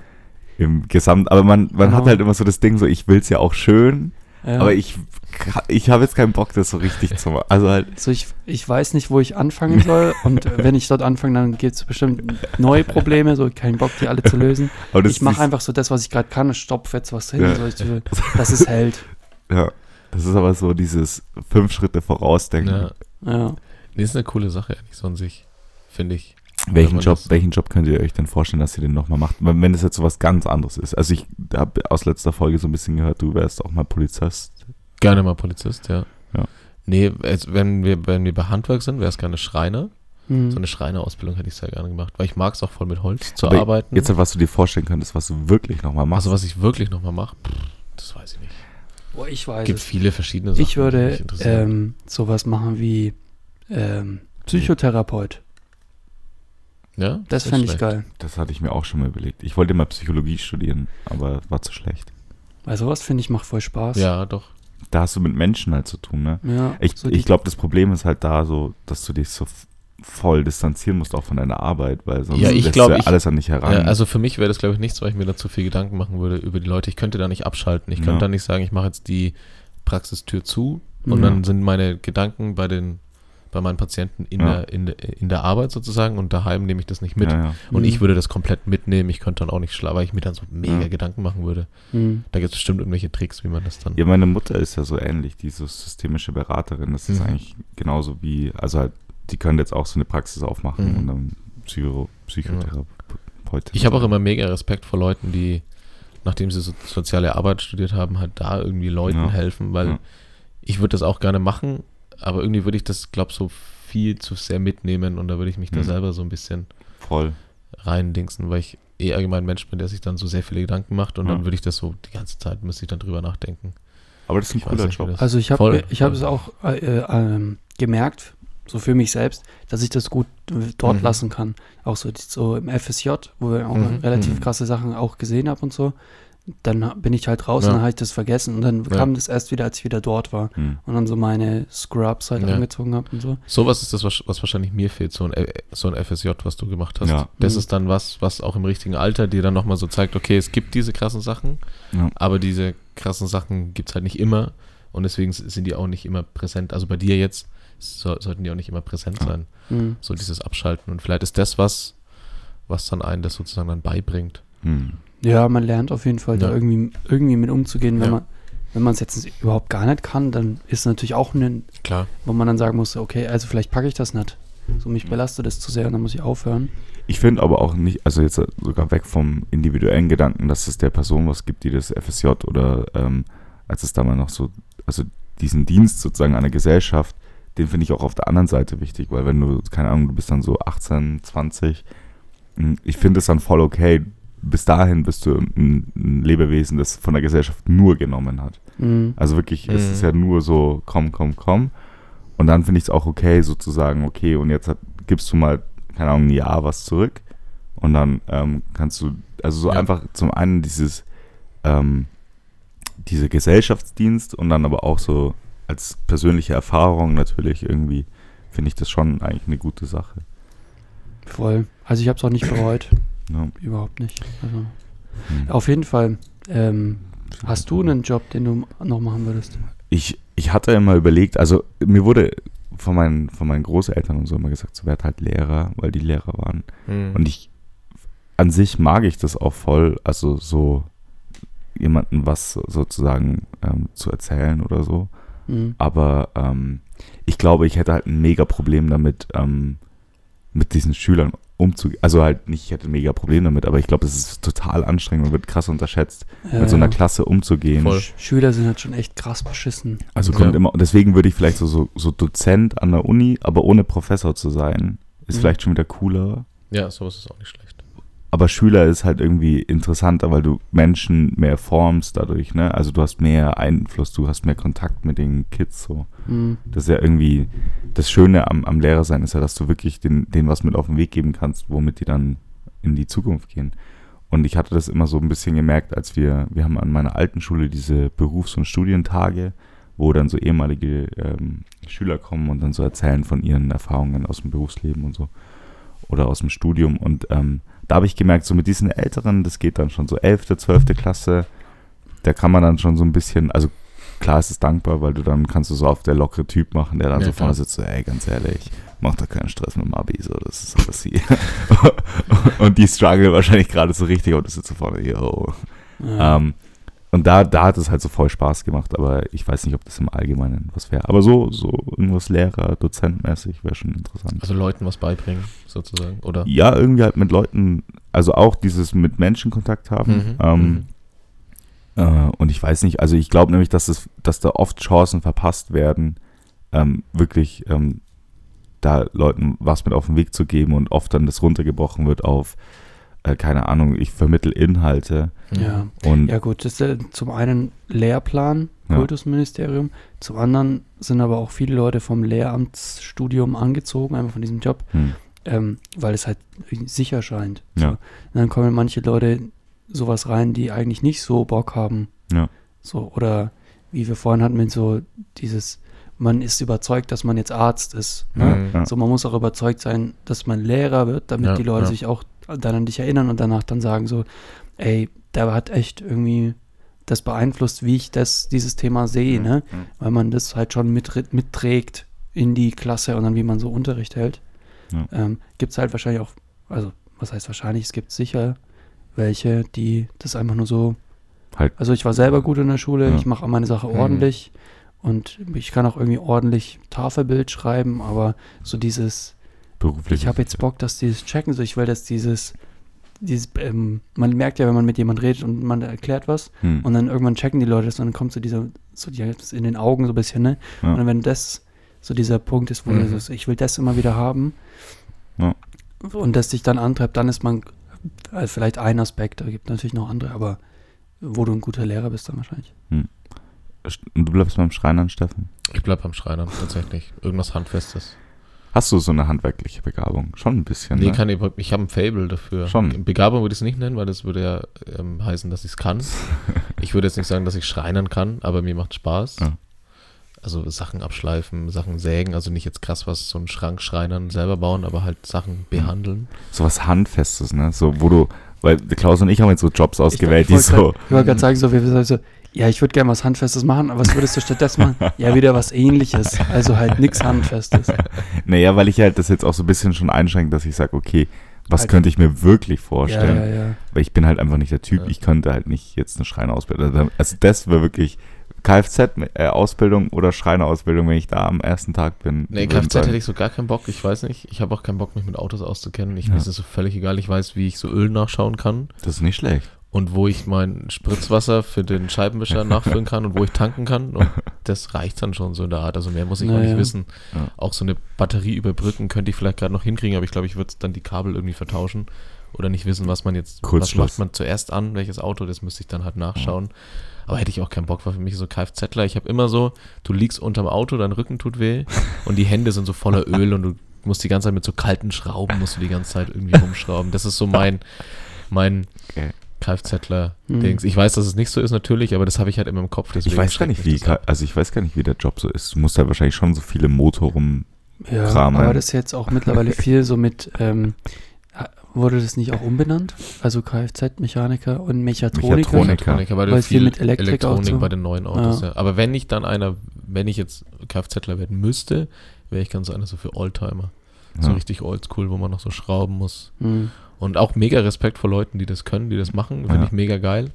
im Gesamt. Aber man, man Genau. hat halt immer so das Ding so, ich will es ja auch schön, ja. aber ich, ich habe jetzt keinen Bock, das so richtig zu machen. Also halt, So, ich, ich weiß nicht, wo ich anfangen soll. Und wenn ich dort anfange, dann gibt es bestimmt neue Probleme. So, keinen Bock, die alle zu lösen. ich mache einfach so das, was ich gerade kann. Stopfe jetzt was hin, Ja. so, ich, dass es hält. Ja, das ist aber so dieses fünf Schritte vorausdenken. Ja. Ja. Nee, ist eine coole Sache, ehrlich, so an sich, finde ich. Welchen Job, das- welchen Job könnt ihr euch denn vorstellen, dass ihr den nochmal macht? Wenn wenn es jetzt so was ganz anderes ist. Also ich habe aus letzter Folge so ein bisschen gehört, du wärst auch mal Polizist. Gerne mal Polizist, ja. Ja. Nee, jetzt, wenn, wir, wenn wir bei Handwerk sind, wäre es gerne Schreiner. Hm. So eine Schreinerausbildung hätte ich sehr gerne gemacht, weil ich mag es auch voll mit Holz zu Aber arbeiten. Jetzt, was du dir vorstellen könntest, was du wirklich nochmal machst. also was ich wirklich nochmal mache, das weiß ich nicht. Boah, ich weiß Es gibt es. viele verschiedene Sachen. Ich würde ähm, sowas machen wie ähm, Psychotherapeut. ja, Das ist fände ich geil. das hatte ich mir auch schon mal überlegt. Ich wollte mal Psychologie studieren, aber war zu schlecht. Weil sowas finde ich macht voll Spaß. Ja, doch. Da hast du mit Menschen halt zu tun, ne? ja Ich, so ich glaube, das Problem ist halt da so, dass du dich so voll distanzieren musst auch von deiner Arbeit, weil sonst Ja, ich lässt glaub, du ja ich- alles an dich heran. Ja, also für mich wäre das, glaube ich, nichts, weil ich mir da zu viel Gedanken machen würde über die Leute. Ich könnte da nicht abschalten. Ich Ja. könnte da nicht sagen, ich mache jetzt die Praxistür zu und Mhm. dann sind meine Gedanken bei den bei meinen Patienten in, Ja. der, in, in der Arbeit sozusagen und daheim nehme ich das nicht mit. Ja, ja. Und Mhm. ich würde das komplett mitnehmen. Ich könnte dann auch nicht schlafen, weil ich mir dann so mega Ja. Gedanken machen würde. Hm. Da gibt es bestimmt irgendwelche Tricks, wie man das dann. Ja, meine Mutter ist ja so ähnlich, die so systemische Beraterin. Das ist Mhm. eigentlich eigentlich genauso wie, also halt, die können jetzt auch so eine Praxis aufmachen Mhm. und dann Psycho, Psychotherapeutin. Ich habe auch immer mega Respekt vor Leuten, die, nachdem sie so soziale Arbeit studiert haben, halt da irgendwie Leuten Ja. helfen, weil Ja. ich würde das auch gerne machen, aber irgendwie würde ich das, glaube so viel zu sehr mitnehmen und da würde ich mich da Mhm. selber so ein bisschen voll. reindingsen, weil ich eh allgemein ein Mensch bin, der sich dann so sehr viele Gedanken macht und Ja. dann würde ich das so die ganze Zeit, müsste ich dann drüber nachdenken. Aber das ist ein Ich cooler nicht, Job. das- Also ich habe ich habe voll. es auch äh, ähm, gemerkt, so für mich selbst, dass ich das gut äh, dort Mhm. lassen kann. Auch so, so im FSJ, wo wir auch Mhm, relativ mhm. krasse Sachen auch gesehen haben und so. Dann bin ich halt raus Ja. und dann habe ich das vergessen. Und dann Ja. kam das erst wieder, als ich wieder dort war. Hm. Und dann so meine Scrubs halt Ja. angezogen habe und so. Sowas ist das, was, was wahrscheinlich mir fehlt, so ein, Ä- so ein FSJ, was du gemacht hast. Ja. Das Mhm. ist dann was, was auch im richtigen Alter dir dann nochmal so zeigt, okay, es gibt diese krassen Sachen, Ja. aber diese krassen Sachen gibt es halt nicht immer und deswegen sind die auch nicht immer präsent. Also bei dir jetzt so, sollten die auch nicht immer präsent Ja. sein, Mhm. so dieses Abschalten. Und vielleicht ist das was, was dann einen das sozusagen dann beibringt. Hm. Ja, man lernt auf jeden Fall da Ja. irgendwie, irgendwie mit umzugehen. Wenn Ja. man wenn man es jetzt überhaupt gar nicht kann, dann ist es natürlich auch ein, Klar. wo man dann sagen muss, okay, also vielleicht packe ich das nicht. So mich belastet das zu sehr und dann muss ich aufhören. Ich finde aber auch nicht, also jetzt sogar weg vom individuellen Gedanken, dass es der Person was gibt, die das FSJ oder ähm, als es da mal noch so, also diesen Dienst sozusagen an der Gesellschaft, den finde ich auch auf der anderen Seite wichtig, weil wenn du, keine Ahnung, du bist dann so 18, 20, mh, ich finde es dann voll okay, bis dahin bist du ein, ein Lebewesen, das von der Gesellschaft nur genommen hat. Mhm. Also wirklich, es Mhm. ist ja nur so, komm, komm, komm. Und dann finde ich es auch okay, sozusagen, okay, und jetzt hat, gibst du mal, keine Ahnung, ein Jahr was zurück. Und dann ähm, kannst du, also so Ja. einfach zum einen dieses, ähm, diese Gesellschaftsdienst und dann aber auch so als persönliche Erfahrung natürlich irgendwie, finde ich das schon eigentlich eine gute Sache. Voll. Also ich habe es auch nicht bereut. Ja. Überhaupt nicht. Also, Hm. auf jeden Fall. Ähm, hast du einen Job, den du noch machen würdest? Ich, ich hatte immer überlegt, also mir wurde von meinen, von meinen Großeltern und so immer gesagt, so werd halt Lehrer, weil die Lehrer waren. Mhm. Und ich, an sich mag ich das auch voll, also so jemandem was sozusagen ähm, zu erzählen oder so. Mhm. Aber ähm, ich glaube, ich hätte halt ein mega Problem damit, ähm, mit diesen Schülern umzugehen. Also halt nicht, ich hätte ein mega Problem damit, aber ich glaube, es ist total anstrengend und wird krass unterschätzt, Ja, mit so einer ja. Klasse umzugehen. Voll. Sch- Schüler sind halt schon echt krass beschissen. Also Ja. kommt immer, und deswegen würde ich vielleicht so, so, so Dozent an der Uni, aber ohne Professor zu sein, ist Mhm. vielleicht schon wieder cooler. Ja, sowas ist auch nicht schlecht. Aber Schüler ist halt irgendwie interessanter, weil du Menschen mehr formst dadurch, ne? Also du hast mehr Einfluss, du hast mehr Kontakt mit den Kids so. Mhm. Das ist ja irgendwie, das Schöne am, am Lehrer sein ist ja, dass du wirklich den, denen was mit auf den Weg geben kannst, womit die dann in die Zukunft gehen. Und ich hatte das immer so ein bisschen gemerkt, als wir, wir haben an meiner alten Schule diese Berufs- und Studientage, wo dann so ehemalige ähm, Schüler kommen und dann so erzählen von ihren Erfahrungen aus dem Berufsleben und so oder aus dem Studium. Und ähm, da habe ich gemerkt, so mit diesen Älteren, das geht dann schon so 11., 12. Klasse, da kann man dann schon so ein bisschen, also klar ist es dankbar, weil du dann kannst du so auf der lockere Typ machen, der dann Ja, so vorne klar. sitzt, so, ey, ganz ehrlich, mach da keinen Stress mit dem Abi, so, das ist alles hier. und die struggle wahrscheinlich gerade so richtig und du sitzt so vorne, yo. Ja. Ähm, und da, da hat es halt so voll Spaß gemacht, aber ich weiß nicht, ob das im Allgemeinen was wäre. Aber so, so irgendwas Lehrer, Dozentmäßig wäre schon interessant. Also Leuten was beibringen, sozusagen. Oder? Ja, irgendwie halt mit Leuten, also auch dieses mit Menschen Kontakt haben. Mhm, Ähm, äh, und ich weiß nicht, also ich glaube nämlich, dass, es, dass da oft Chancen verpasst werden, ähm, wirklich ähm, da Leuten was mit auf den Weg zu geben und oft dann das runtergebrochen wird auf, äh, keine Ahnung, ich vermittel Inhalte ja. und Ja gut, das ist äh, zum einen Lehrplan, Ja. Kultusministerium, zum anderen sind aber auch viele Leute vom Lehramtsstudium angezogen, einfach von diesem Job, hm, ähm, weil es halt sicher scheint. So. Ja. Und dann kommen manche Leute sowas rein, die eigentlich nicht so Bock haben. Ja. So, oder wie wir vorhin hatten mit so dieses, man ist überzeugt, dass man jetzt Arzt ist. Ne? Mhm. ja. So, man muss auch überzeugt sein, dass man Lehrer wird, damit Ja, die Leute ja. sich auch dann an dich erinnern und danach dann sagen so, ey, der hat echt irgendwie das beeinflusst, wie ich das, dieses Thema sehe, ne? Mhm. Weil man das halt schon mit, mitträgt in die Klasse und dann wie man so Unterricht hält. Ja. Ähm, gibt es halt wahrscheinlich auch, also was heißt wahrscheinlich, es gibt sicher welche, die das einfach nur so, Halt. also ich war selber gut in der Schule, Ja. ich mache meine Sache Mhm. ordentlich und ich kann auch irgendwie ordentlich Tafelbild schreiben, aber so dieses, beruflich. ich habe jetzt Bock, dass die das checken, so ich will, dass dieses, dieses, ähm, man merkt ja, wenn man mit jemandem redet und man erklärt was Hm. und dann irgendwann checken die Leute das und dann kommt so dieser, so die halt in den Augen so ein bisschen, ne? Ja. Und wenn das so dieser Punkt ist, wo Mhm. du so, ich will das immer wieder haben Ja. und das dich dann antreibt, dann ist man äh, vielleicht ein Aspekt, da gibt natürlich noch andere, aber wo du ein guter Lehrer bist dann wahrscheinlich. Und du bleibst beim Schreinern, Steffen? Ich bleib beim Schreinern, tatsächlich. Irgendwas Handfestes. Hast du so eine handwerkliche Begabung? Schon ein bisschen, Nee, ne? kann ich, ich habe ein Fable dafür. Schon. Begabung würde ich es nicht nennen, weil das würde ja ähm, heißen, dass ich es kann. Ich würde jetzt nicht sagen, dass ich Schreinern kann, aber mir macht Spaß. Ja. Also Sachen abschleifen, Sachen sägen, also nicht jetzt krass was, so einen Schrank schreinern, selber bauen, aber halt Sachen behandeln. so was Handfestes, ne? So, wo du, weil Klaus und ich haben jetzt so Jobs ausgewählt, die wollte so, grad- Ich wollte gerade sagen, so, wir wir so, ja, ich würde gerne was Handfestes machen, aber was würdest du stattdessen machen? Ja, wieder was ähnliches. Also halt nichts Handfestes. naja, weil ich halt das jetzt auch so ein bisschen schon einschränke, dass ich sage, okay, was Halt- könnte ich mir wirklich Ja, vorstellen? ja, ja. Weil ich bin halt einfach nicht der Typ, Ja. ich könnte halt nicht jetzt eine Schreinerausbildung. Also das wäre wirklich Kfz-Ausbildung oder Schreinerausbildung, wenn ich da am ersten Tag bin. Nee, Kfz sagen, hätte ich so gar keinen Bock, ich weiß nicht. Ich habe auch keinen Bock, mich mit Autos auszukennen. Ich, Ja. Mir ist es so völlig egal. Ich weiß, wie ich so Öl nachschauen kann Das ist nicht schlecht. Und wo ich mein Spritzwasser für den Scheibenwischer nachfüllen kann und wo ich tanken kann. Und das reicht dann schon so in der Art. Also mehr muss ich auch Naja. nicht wissen. Ja. Auch so eine Batterie überbrücken könnte ich vielleicht gerade noch hinkriegen, aber ich glaube, ich würde dann die Kabel irgendwie vertauschen oder nicht wissen, was man jetzt, was Kurzschluss. macht man zuerst an, welches Auto, das müsste ich dann halt nachschauen. Aber hätte ich auch keinen Bock, weil für mich so Kfzler, ich habe immer so, du liegst unterm Auto, dein Rücken tut weh und die Hände sind so voller Öl und du musst die ganze Zeit mit so kalten Schrauben, musst du die ganze Zeit irgendwie rumschrauben. Das ist so mein, mein Okay. Kfzler-Dings. Ich weiß, dass es nicht so ist natürlich, aber das habe ich halt immer im Kopf. Ich weiß gar nicht, wie, also ich weiß gar nicht, wie der Job so ist. Du musst halt wahrscheinlich schon so viele Motor rum, Ja, Kram aber das ist jetzt auch mittlerweile viel so mit, ähm, ha- wurde das nicht auch umbenannt? Also Kfz-Mechaniker und Mechatroniker? Mechatroniker. Mechatroniker, weil, Weil viel viel mit Elektrik Elektronik auch so. bei den neuen Autos, Ja. ja. Aber wenn ich dann einer, wenn ich jetzt Kfzler werden müsste, wäre ich ganz einer so für Oldtimer. So Ja. richtig oldschool, wo man noch so schrauben muss. Hm. Und auch mega Respekt vor Leuten, die das können, die das machen. Finde Ja. ich mega geil.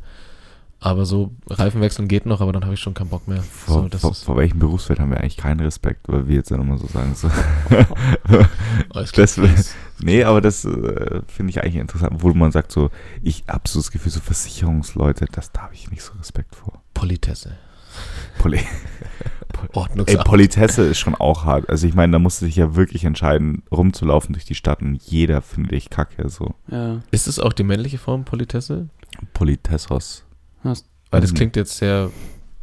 Aber so Reifen wechseln geht noch, aber dann habe ich schon keinen Bock mehr. Vor, so, vor, vor welchem Berufsfeld haben wir eigentlich keinen Respekt, weil wir jetzt ja nochmal so sagen. So. alles das- nee, aber das äh, finde ich eigentlich interessant, obwohl man sagt so, ich habe so das Gefühl, so Versicherungsleute, das da habe ich nicht so Respekt vor. Politesse. Poli Ey, Ordnungsamt. Politesse ist schon auch hart. Also ich meine, da musst du dich ja wirklich entscheiden, rumzulaufen durch die Stadt und jeder findet dich kacke. So Ja. ist es auch die männliche Form Politesse? Politessos. Hast, Weil das Mhm. klingt jetzt sehr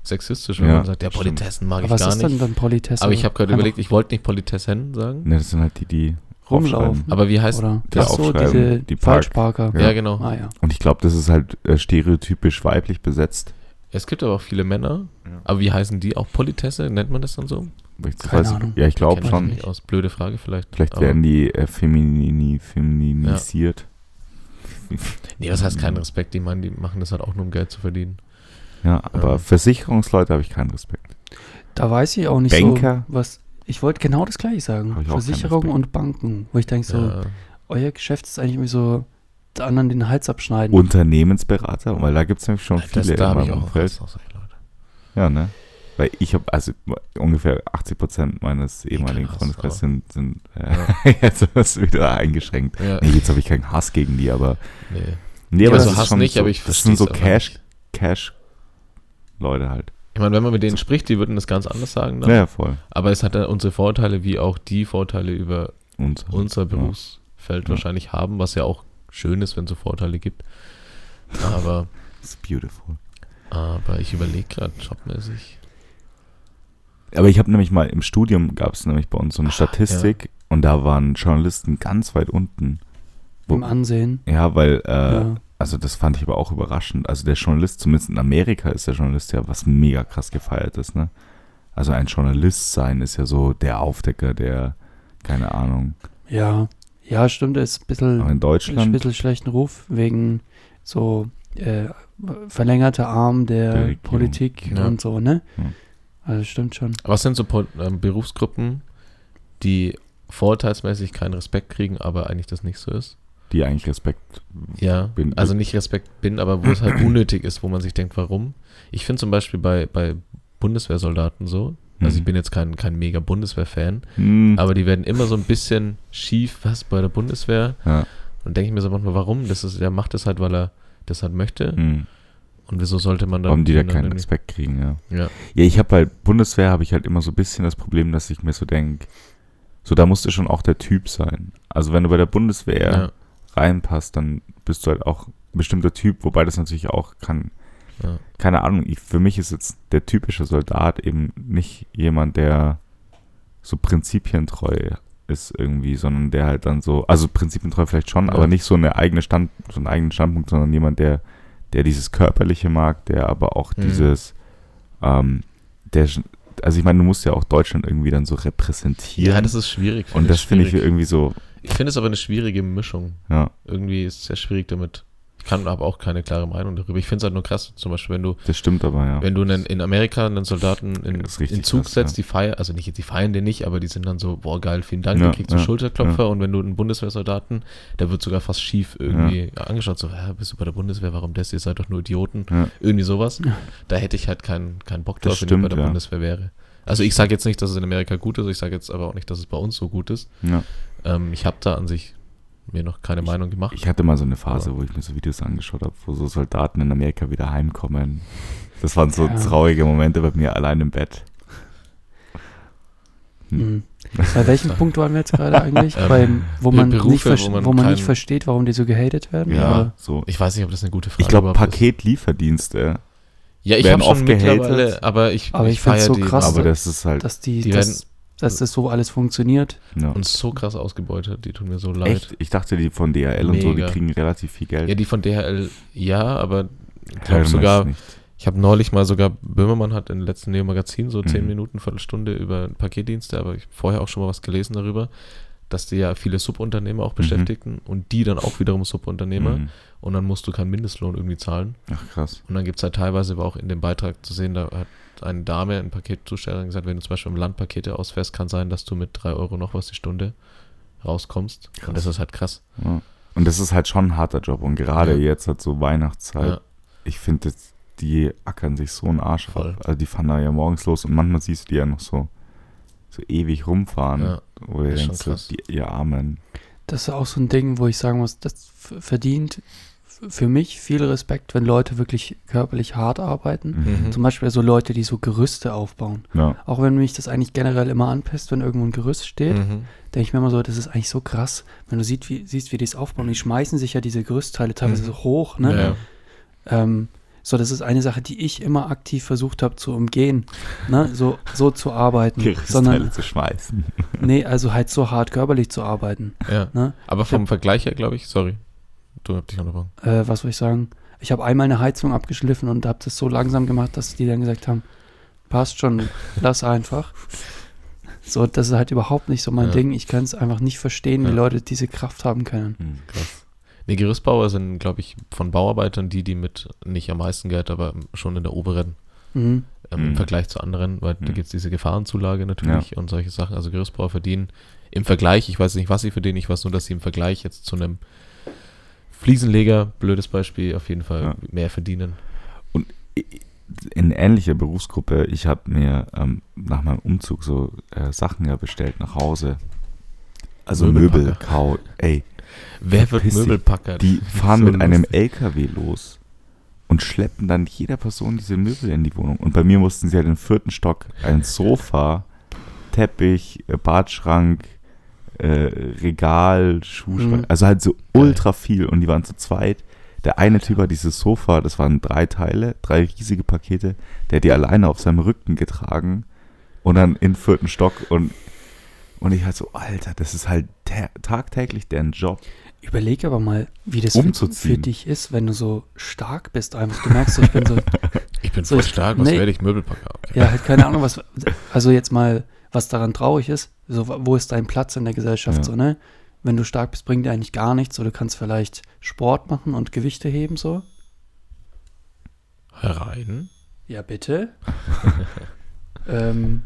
sexistisch, wenn Ja, man sagt, ja. Politessen mag aber ich was gar ist denn nicht. dann Politesse? Aber ich habe gerade überlegt, ich wollte nicht Politessen sagen. Ne, das sind halt die, die Rumlaufen. Aber wie heißt Oder? der Ach so, aufschreiben, diese die Park- Falschparker. Ja, genau. Ah ja. Und ich glaube, das ist halt äh, stereotypisch weiblich besetzt. Es gibt aber auch viele Männer. Ja. Aber wie heißen die? Auch Politesse? Nennt man das dann so? Ich Keine weiß- Ahnung. Ja, ich glaube schon. nicht aus. Blöde Frage vielleicht. Vielleicht Aber- werden die äh, feminini, feminisiert. Nee, was heißt kein Respekt? Die meinen, die machen das halt auch nur, um Geld zu verdienen. Ja, aber Ja. Versicherungsleute habe ich keinen Respekt. Da weiß ich auch nicht Banker? so, was. Ich wollte genau das gleiche sagen. Keinen Respekt. und Banken. Wo ich denke so, Ja. euer Geschäft ist eigentlich irgendwie so, anderen den Hals abschneiden. Unternehmensberater, weil da gibt es nämlich schon das, viele da habe in ich meinem auch Umfeld. Angst auf solche Leute. Ja, ne? Weil ich habe, also ungefähr 80 Prozent meines ehemaligen Freundeskreises sind, sind äh, jetzt ist wieder eingeschränkt. Ja, Nee, jetzt habe ich keinen Hass gegen die, aber nee. nee, Ja, aber also das ist Hass schon nicht, so, aber ich das sind so Cash. Cash Leute halt. Ich meine, wenn man mit denen spricht, die würden das ganz anders sagen. Dann. Ja, ja, voll. Aber es hat dann unsere Vorteile, wie auch die Vorteile über unser ja. Berufsfeld Ja. wahrscheinlich haben, was ja auch schön ist, wenn es so Vorteile gibt. Aber, It's beautiful. aber ich überlege gerade jobmäßig. Aber ich habe nämlich mal im Studium gab es nämlich bei uns so eine Ah, Statistik und da waren Journalisten ganz weit unten. Im Ansehen. Ja, weil, äh, Ja. also das fand ich aber auch überraschend. Also der Journalist, zumindest in Amerika ist der Journalist ja was mega krass gefeiert ist, ne? Also ein Journalist sein ist ja so der Aufdecker, der, keine Ahnung. Ja. Ja, stimmt, ist ein bisschen, Aber in ein Deutschland, bisschen schlechten Ruf wegen so äh, verlängerter Arm der, Der. Politik Ja. und so, ne? Hm. Also stimmt schon. Was sind so Po- ähm, Berufsgruppen, die vorteilsmäßig keinen Respekt kriegen, aber eigentlich das nicht so ist? die eigentlich Respekt, Ja, Bin- also nicht Respekt bin, aber wo es halt unnötig ist, wo man sich denkt, warum. Ich finde zum Beispiel bei, bei Bundeswehrsoldaten so, also Mhm. ich bin jetzt kein, kein mega Bundeswehr-Fan, hm, aber die werden immer so ein bisschen schief, was, bei der Bundeswehr? ja, Und denke ich mir so manchmal, warum? Das ist, der macht das halt, weil er das halt möchte. hm, Und wieso sollte man dann... warum die da keinen Respekt kriegen, ja. Ja, Ja, ich habe bei Bundeswehr habe ich halt immer so ein bisschen das Problem, dass ich mir so denke, so da musst du schon auch der Typ sein. Also wenn du bei der Bundeswehr ja, reinpasst, dann bist du halt auch ein bestimmter Typ, wobei das natürlich auch kann, ja. keine Ahnung, ich, für mich ist jetzt der typische Soldat eben nicht jemand, der so prinzipientreu ist irgendwie, sondern der halt dann so, also prinzipientreu vielleicht schon, Ja. aber nicht so eine eigene Stand, so einen eigenen Standpunkt, sondern jemand, der, der dieses Körperliche mag, der aber auch Mhm. dieses, ähm, der, also ich meine, du musst ja auch Deutschland irgendwie dann so repräsentieren. ja, das ist schwierig. und das finde ich irgendwie so, Ich finde es aber eine schwierige Mischung. ja, Irgendwie ist es sehr schwierig damit. Ich kann aber auch keine klare Meinung darüber. Ich finde es halt nur krass, zum Beispiel, wenn du, das stimmt aber, ja. wenn du einen, in Amerika einen Soldaten in, in Zug krass, setzt, ja. die feiern, also nicht, die feiern den nicht, aber die sind dann so, boah geil, vielen Dank, Ja, du kriegst so ja, Schulterklopfer und wenn du einen Bundeswehrsoldaten, der wird sogar fast schief irgendwie angeschaut, so, hä, bist du bei der Bundeswehr, warum das, ihr seid doch nur Idioten, Ja. irgendwie sowas. Ja. Da hätte ich halt keinen keinen Bock drauf, wenn ich bei stimmt, der ja. Bundeswehr wäre. Also ich sage jetzt nicht, dass es in Amerika gut ist, ich sage jetzt aber auch nicht, dass es bei uns so gut ist. ja. Ähm, ich habe da an sich mir noch keine Meinung gemacht. Ich hatte mal so eine Phase, wo ich mir so Videos angeschaut habe, wo so Soldaten in Amerika wieder heimkommen. Das waren so Ja. traurige Momente bei mir allein im Bett. Hm. Mhm. Bei welchem Punkt waren wir jetzt gerade eigentlich? Ähm, Beim, wo man, Berufe, nicht, wo man wo man nicht versteht, warum die so gehatet werden? Ja, Oder? so. ich weiß nicht, ob das eine gute Frage Ich glaube, überhaupt ist. Paketlieferdienste, Ja, ich werden habe schon oft gehatet. mittlerweile, aber ich, Aber ich find's feier so die krass, aber das ist halt. Dass, die, Die dass, dass das so alles funktioniert. ja. und so krass ausgebeutet, die tun mir so leid. Echt? Ich dachte, die von DHL und so, die Mega. kriegen relativ viel Geld. Ja, die von DHL, ja, aber ich glaube sogar. Ich habe neulich mal sogar, Böhmermann hat in den letzten Neo-Magazin so zehn Mhm. Minuten, Viertelstunde über Paketdienste, aber ich vorher auch schon mal was gelesen darüber, dass die ja viele Subunternehmer auch beschäftigten und die dann auch wiederum Subunternehmer Mhm. und dann musst du keinen Mindestlohn irgendwie zahlen. Ach krass. Und dann gibt es halt teilweise aber auch in dem Beitrag zu sehen, da hat eine Dame, ein Paketzusteller gesagt, wenn du zum Beispiel im Land Pakete ausfährst, kann sein, dass du mit drei Euro noch was die Stunde rauskommst. Krass. Und das ist halt krass. Ja. Und das ist halt schon ein harter Job. Und gerade Ja. jetzt hat so Weihnachtszeit, Ja. ich finde, die ackern sich so einen Arsch Voll. ab. Also die fahren da ja morgens los und manchmal siehst du die ja noch so, so ewig rumfahren. Ja. Wo du Das ist schon denkst, so, krass. die, ihr Armen. Das ist auch so ein Ding, wo ich sagen muss, das verdient für mich viel Respekt, wenn Leute wirklich körperlich hart arbeiten. Mhm. Zum Beispiel so Leute, die so Gerüste aufbauen. Ja. Auch wenn mich das eigentlich generell immer anpisst, wenn irgendwo ein Gerüst steht, Mhm. denke ich mir immer so, das ist eigentlich so krass, wenn du siehst, wie, siehst, wie die es aufbauen. Die schmeißen sich ja diese Gerüstteile teilweise Mhm. so hoch, ne? Ja. Ähm, so, das ist eine Sache, die ich immer aktiv versucht habe zu umgehen, ne? so, so zu arbeiten. Gerüstteile Sondern, zu schmeißen. nee, also halt so hart körperlich zu arbeiten. ja. Ne? Aber vom Vergleich her, glaube ich, sorry, du hast dich unterbrochen. Äh, was soll ich sagen? Ich habe einmal eine Heizung abgeschliffen und habe das so langsam gemacht, dass die dann gesagt haben, passt schon, lass einfach. So, das ist halt überhaupt nicht so mein Ja. Ding. Ich kann es einfach nicht verstehen, wie Ja. Leute diese Kraft haben können. Hm. Krass. Nee, Gerüstbauer sind, glaube ich, von Bauarbeitern die, die mit nicht am meisten Geld, aber schon in der oberen Mhm. ähm, im Mhm. Vergleich zu anderen, weil da Mhm. gibt es diese Gefahrenzulage natürlich und solche Sachen. Also Gerüstbauer verdienen im Vergleich, ich weiß nicht, was sie verdienen, ich weiß nur, dass sie im Vergleich jetzt zu einem Fliesenleger, blödes Beispiel, auf jeden Fall Ja. mehr verdienen. in ähnlicher Berufsgruppe, ich habe mir ähm, nach meinem Umzug so äh, Sachen ja bestellt nach Hause. Also. Möbel, Kau, ey, Wer wird. Möbelpacker? die fahren so mit einem lustig. LKW los und schleppen dann jeder Person diese Möbel in die Wohnung. Und bei mir mussten sie halt im vierten Stock ein Sofa, Teppich, äh, Badschrank, äh, Regal, Schuhschrank, Mhm. also halt so ultra viel. Und die waren zu zweit. Der eine Typ hat dieses Sofa, das waren drei Teile, drei riesige Pakete, der hat die alleine auf seinem Rücken getragen und dann in den vierten Stock und und ich halt so, Alter, das ist halt ta- tagtäglich deren Job. Überleg aber mal, wie das für, für dich ist, wenn du so stark bist. Einfach, du merkst so, ich bin so, Ich bin So, voll stark, was nee. werde ich? Möbelpacker. Okay. ja, halt keine Ahnung, was, also jetzt mal, was daran traurig ist, so, wo ist dein Platz in der Gesellschaft, Ja. so, ne? Wenn du stark bist, bringt dir eigentlich gar nichts, so, du kannst vielleicht Sport machen und Gewichte heben, so. Herein. Ja, bitte. ähm,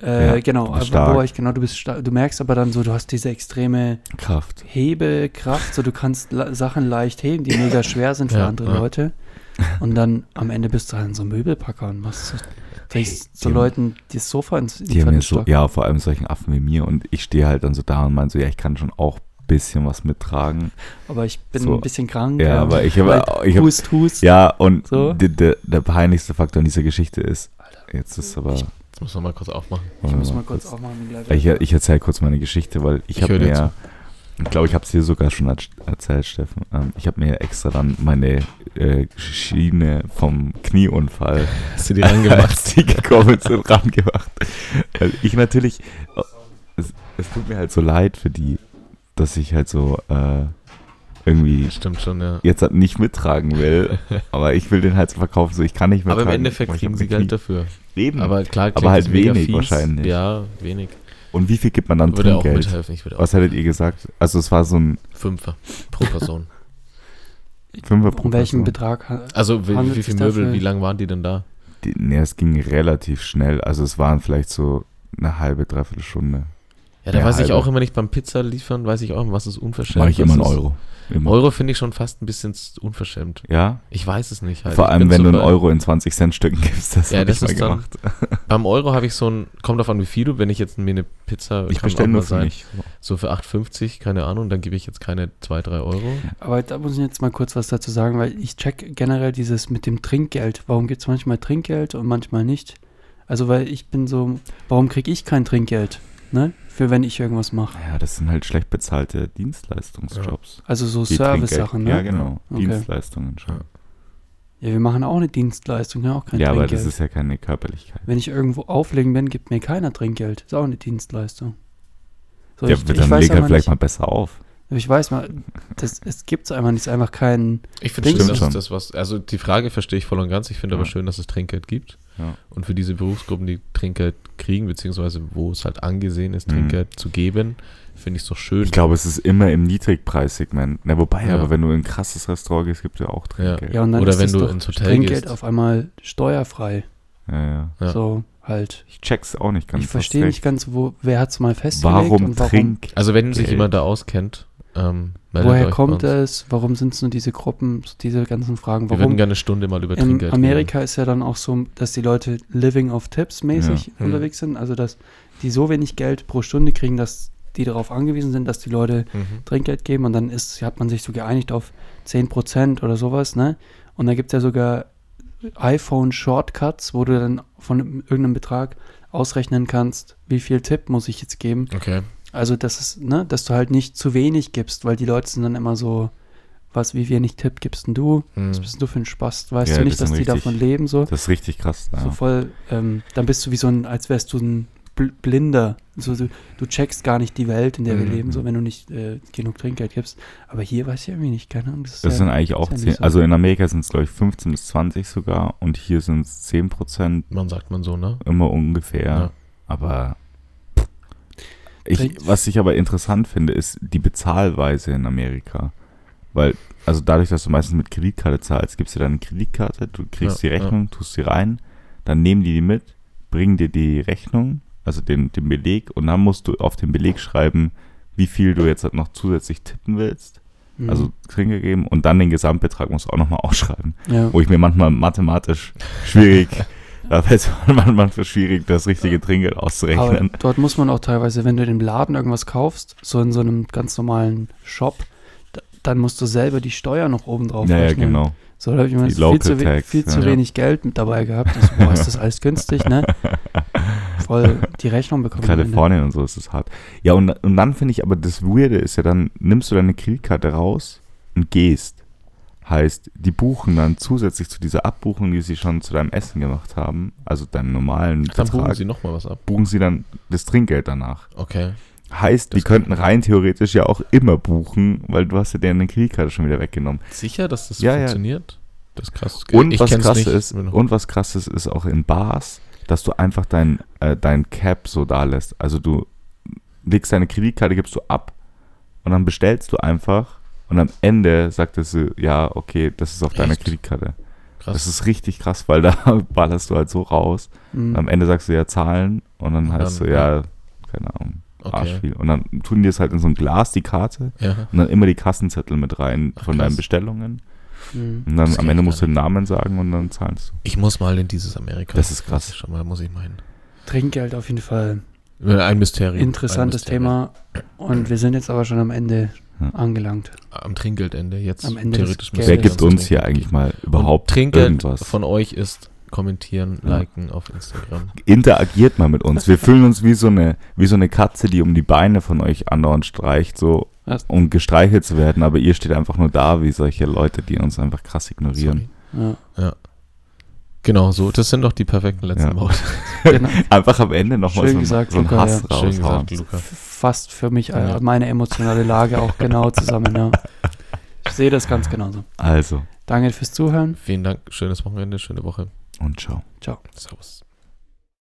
äh, Ja, genau, aber wo stark. ich, genau, du bist stark, du merkst aber dann so, du hast diese extreme Kraft. Hebekraft, so du kannst la Sachen leicht heben, die mega schwer sind für Ja, andere ja. Leute. Und dann am Ende bist du halt so ein Möbelpacker und machst so, denkst so die- Leuten das Sofa ins in Die haben so, ja, vor allem solchen Affen wie mir und ich stehe halt dann so da und meine so, ja, ich kann schon auch ein bisschen was mittragen. Aber ich bin So. ein bisschen krank. Ja, aber ich habe, Weil ich habe, Hust, Hust. ja, und So. der, der, der peinlichste Faktor in dieser Geschichte ist, jetzt ist aber, Ich- Jetzt muss man mal kurz aufmachen. Ich muss mal kurz aufmachen. Ich, ich erzähle kurz meine Geschichte, weil ich, Ich habe mir, ich glaube, ich habe es dir sogar schon erz- erzählt, Steffen. Ähm, ich habe mir extra dann meine äh, Schiene vom Knieunfall, Hast du die rangemacht? die gekommen sind, rangemacht. Weil ich natürlich, es, es tut mir halt so leid für die, dass ich halt so äh, irgendwie Stimmt schon, ja. jetzt halt nicht mittragen will, aber ich will den halt so verkaufen, so ich kann nicht mehr Aber im Endeffekt kriegen sie Geld dafür. Eben. Aber klar, Aber halt wenig fies. wahrscheinlich. Ja, wenig. Und wie viel gibt man dann Würde auch Trinkgeld? mithelfen. Ich würde auch Was hättet ihr gesagt? Also es war so ein Fünfer pro Person. Fünfer pro um welchen Person. Betrag? Also wie, wie viele Möbel, wie lang waren die denn da? Die, nee, es ging relativ schnell. Also es waren vielleicht so eine halbe, dreiviertel Stunde. Ja, da Ja, weiß ich halbe. auch immer nicht beim Pizza liefern, weiß ich auch immer, was ist unverschämt. Mache ich immer einen ist- Euro. Immer. Euro finde ich schon fast ein bisschen unverschämt. Ja? Ich weiß es nicht. Halt. Vor allem, wenn so du einen Euro in 20 Cent Stücken gibst, das Ja, habe ich das mal ist dann- gemacht. Beim Euro habe ich so ein, kommt davon wie viel du, wenn ich jetzt mir eine Pizza, Ich bestelle nur für sein, mich. so für 8,50, keine Ahnung, dann gebe ich jetzt keine 2, 3 Euro. Aber da muss ich jetzt mal kurz was dazu sagen, weil ich check generell dieses mit dem Trinkgeld. Warum gibt es manchmal Trinkgeld und manchmal nicht? Also, weil ich bin so, warum kriege ich kein Trinkgeld? Ne? Für wenn ich irgendwas mache. Ja, das sind halt schlecht bezahlte Dienstleistungsjobs. Also so Service-Sachen, ne? Ja, genau. Okay. Dienstleistungen schon. Ja, wir machen auch eine Dienstleistung, ja auch kein Ja, aber Trinkgeld. das ist ja keine Körperlichkeit. wenn ich irgendwo auflegen bin, gibt mir keiner Trinkgeld. Ist auch eine Dienstleistung. So, ja, ich, dann ich leg halt aber vielleicht nicht, mal besser auf. Ich weiß mal, das, es gibt es einfach nicht, es ist einfach kein. Ich finde schön, dass Schon. es das was, also die Frage verstehe ich voll und ganz. Ich finde Ja. aber schön, dass es Trinkgeld gibt. Ja. Und für diese Berufsgruppen, die Trinkgeld kriegen, beziehungsweise wo es halt angesehen ist, Mhm. Trinkgeld zu geben, finde ich es doch schön. Ich glaube, es ist immer im Niedrigpreissegment. Na, wobei, Ja. aber wenn du in ein krasses Restaurant gehst, gibt es ja auch Trinkgeld. Ja, und dann Oder ist wenn es du doch ins Hotel Trinkgeld gehst. auf einmal steuerfrei. Ja, ja. Ja. So halt. Ich check's auch nicht ganz. ich verstehe nicht ganz, wo, wer hat es mal festgelegt Warum und warum. Trink? Also wenn sich jemand da auskennt, ähm, Woher kommt es? Warum sind es nur diese Gruppen, diese ganzen Fragen? Wir würden Warum? gerne eine Stunde mal über In Trinkgeld Amerika ist ja dann auch so, dass die Leute living of tips mäßig Ja. unterwegs sind. Also, dass die so wenig Geld pro Stunde kriegen, dass die darauf angewiesen sind, dass die Leute. Mhm. Trinkgeld geben und dann ist, hat man sich so geeinigt auf 10% oder sowas, ne? Und da gibt es ja sogar iPhone-Shortcuts, wo du dann von irgendeinem Betrag ausrechnen kannst, wie viel Tipp muss ich jetzt geben. Okay. Also, das ist, ne, dass du halt nicht zu wenig gibst, weil die Leute sind dann immer so, was, wie wenig Tipp gibst denn du? Mhm. Was bist denn du für ein Spaß? Weißt Ja, du nicht, das dass sind die richtig- davon leben so? Das ist richtig krass. Ja. So voll, ähm, dann bist du wie so ein, als wärst du ein Bl Blinder. So, du, du checkst gar nicht die Welt, in der wir Mhm. leben, so wenn du nicht äh, genug Trinkgeld gibst. Aber hier weiß ich irgendwie nicht, keine Ahnung. Das, ist Das ja, sind eigentlich auch ist ja 10, nicht so. also in Amerika sind es glaube ich 15 bis 20 sogar und hier sind es 10 Prozent Man sagt man so, ne? immer ungefähr. Ja. Aber ich, was ich aber interessant finde, ist die Bezahlweise in Amerika. Weil, also dadurch, dass du meistens mit Kreditkarte zahlst, gibst du dann eine Kreditkarte, du kriegst Ja, die Rechnung, tust sie rein, dann nehmen die die mit, bringen dir die Rechnung, also den, den Beleg, und dann musst du auf den Beleg schreiben, wie viel du jetzt halt noch zusätzlich tippen willst, Mhm. also Trinke geben, und dann den Gesamtbetrag musst du auch nochmal ausschreiben. ja. Wo ich mir manchmal mathematisch schwierig, da fällt es manchmal schwierig, das richtige Trinkgeld Aber auszurechnen. dort muss man auch teilweise, wenn du im Laden irgendwas kaufst, so in so einem ganz normalen Shop, da, dann musst du selber die Steuer noch oben drauf Ja, ja, rechnen. genau. So, da habe ich immer viel, zu, we viel zu ja. wenig Geld mit dabei gehabt. So, boah, ist das alles günstig, ne? Voll die Rechnung bekommen. Kalifornien und so ist es hart. Ja, und, und dann finde ich aber das Weirde ist ja dann, nimmst du deine Kreditkarte raus und gehst. Heißt, die buchen dann zusätzlich zu dieser Abbuchung, die sie schon zu deinem Essen gemacht haben, also deinem normalen Dann buchen Betrag, sie nochmal was ab. buchen sie dann das Trinkgeld danach. Okay. Heißt, die Das kann- könnten rein theoretisch ja auch immer buchen, weil du hast ja deren Kreditkarte schon wieder weggenommen. Sicher, dass das Ja, ja. funktioniert? Das ist krass. Und Ich was kenn's krass nicht. ist, und was krass ist, ist auch in Bars, dass du einfach dein, äh, dein Cap so da lässt. Also du legst deine Kreditkarte, gibst du ab und dann bestellst du einfach und am Ende sagt es so, ja, okay, das ist auf deiner Echt? Kreditkarte. krass. Das ist richtig krass, weil da ballerst du halt so raus. Mhm. Und am Ende sagst du ja Zahlen und dann Und heißt dann, du, ja, keine Ahnung, okay. Arschviel. Und dann tun die es halt in so ein Glas, die Karte, Ja. und dann immer die Kassenzettel mit rein Ach, von krass. deinen Bestellungen. Mhm. Und dann Das am Ende musst du den Namen sagen und dann zahlst du. Ich muss mal in dieses Amerika. Das ist krass. Schon mal, muss ich meinen. Trinkgeld auf jeden Fall. Ein Mysterium. Interessantes ein Mysterium. Thema. Und wir sind jetzt aber schon am Ende. Angelangt. Am Trinkgeldende. Jetzt Am Ende theoretisch. Wer Ja, gibt uns hier eigentlich mal überhaupt Und Trinkgeld irgendwas? von euch ist kommentieren, Ja. liken auf Instagram. Interagiert mal mit uns. Wir fühlen uns wie so eine, wie so eine Katze, die um die Beine von euch andauernd streicht, so Was? um gestreichelt zu werden, aber ihr steht einfach nur da wie solche Leute, die uns einfach krass ignorieren. Sorry. Ja. Genau, so. Das sind doch die perfekten letzten Ja. Worte. Genau. Einfach am Ende nochmal Schön so, ein- gesagt, so ein Luca, Hass ja. Schön gesagt, Luca. Fasst für mich äh, Ja. meine emotionale Lage auch genau zusammen. Ja. Ich sehe das ganz genauso. Also, Danke fürs Zuhören. Vielen Dank. Schönes Wochenende, schöne Woche. und ciao. Ciao. Servus.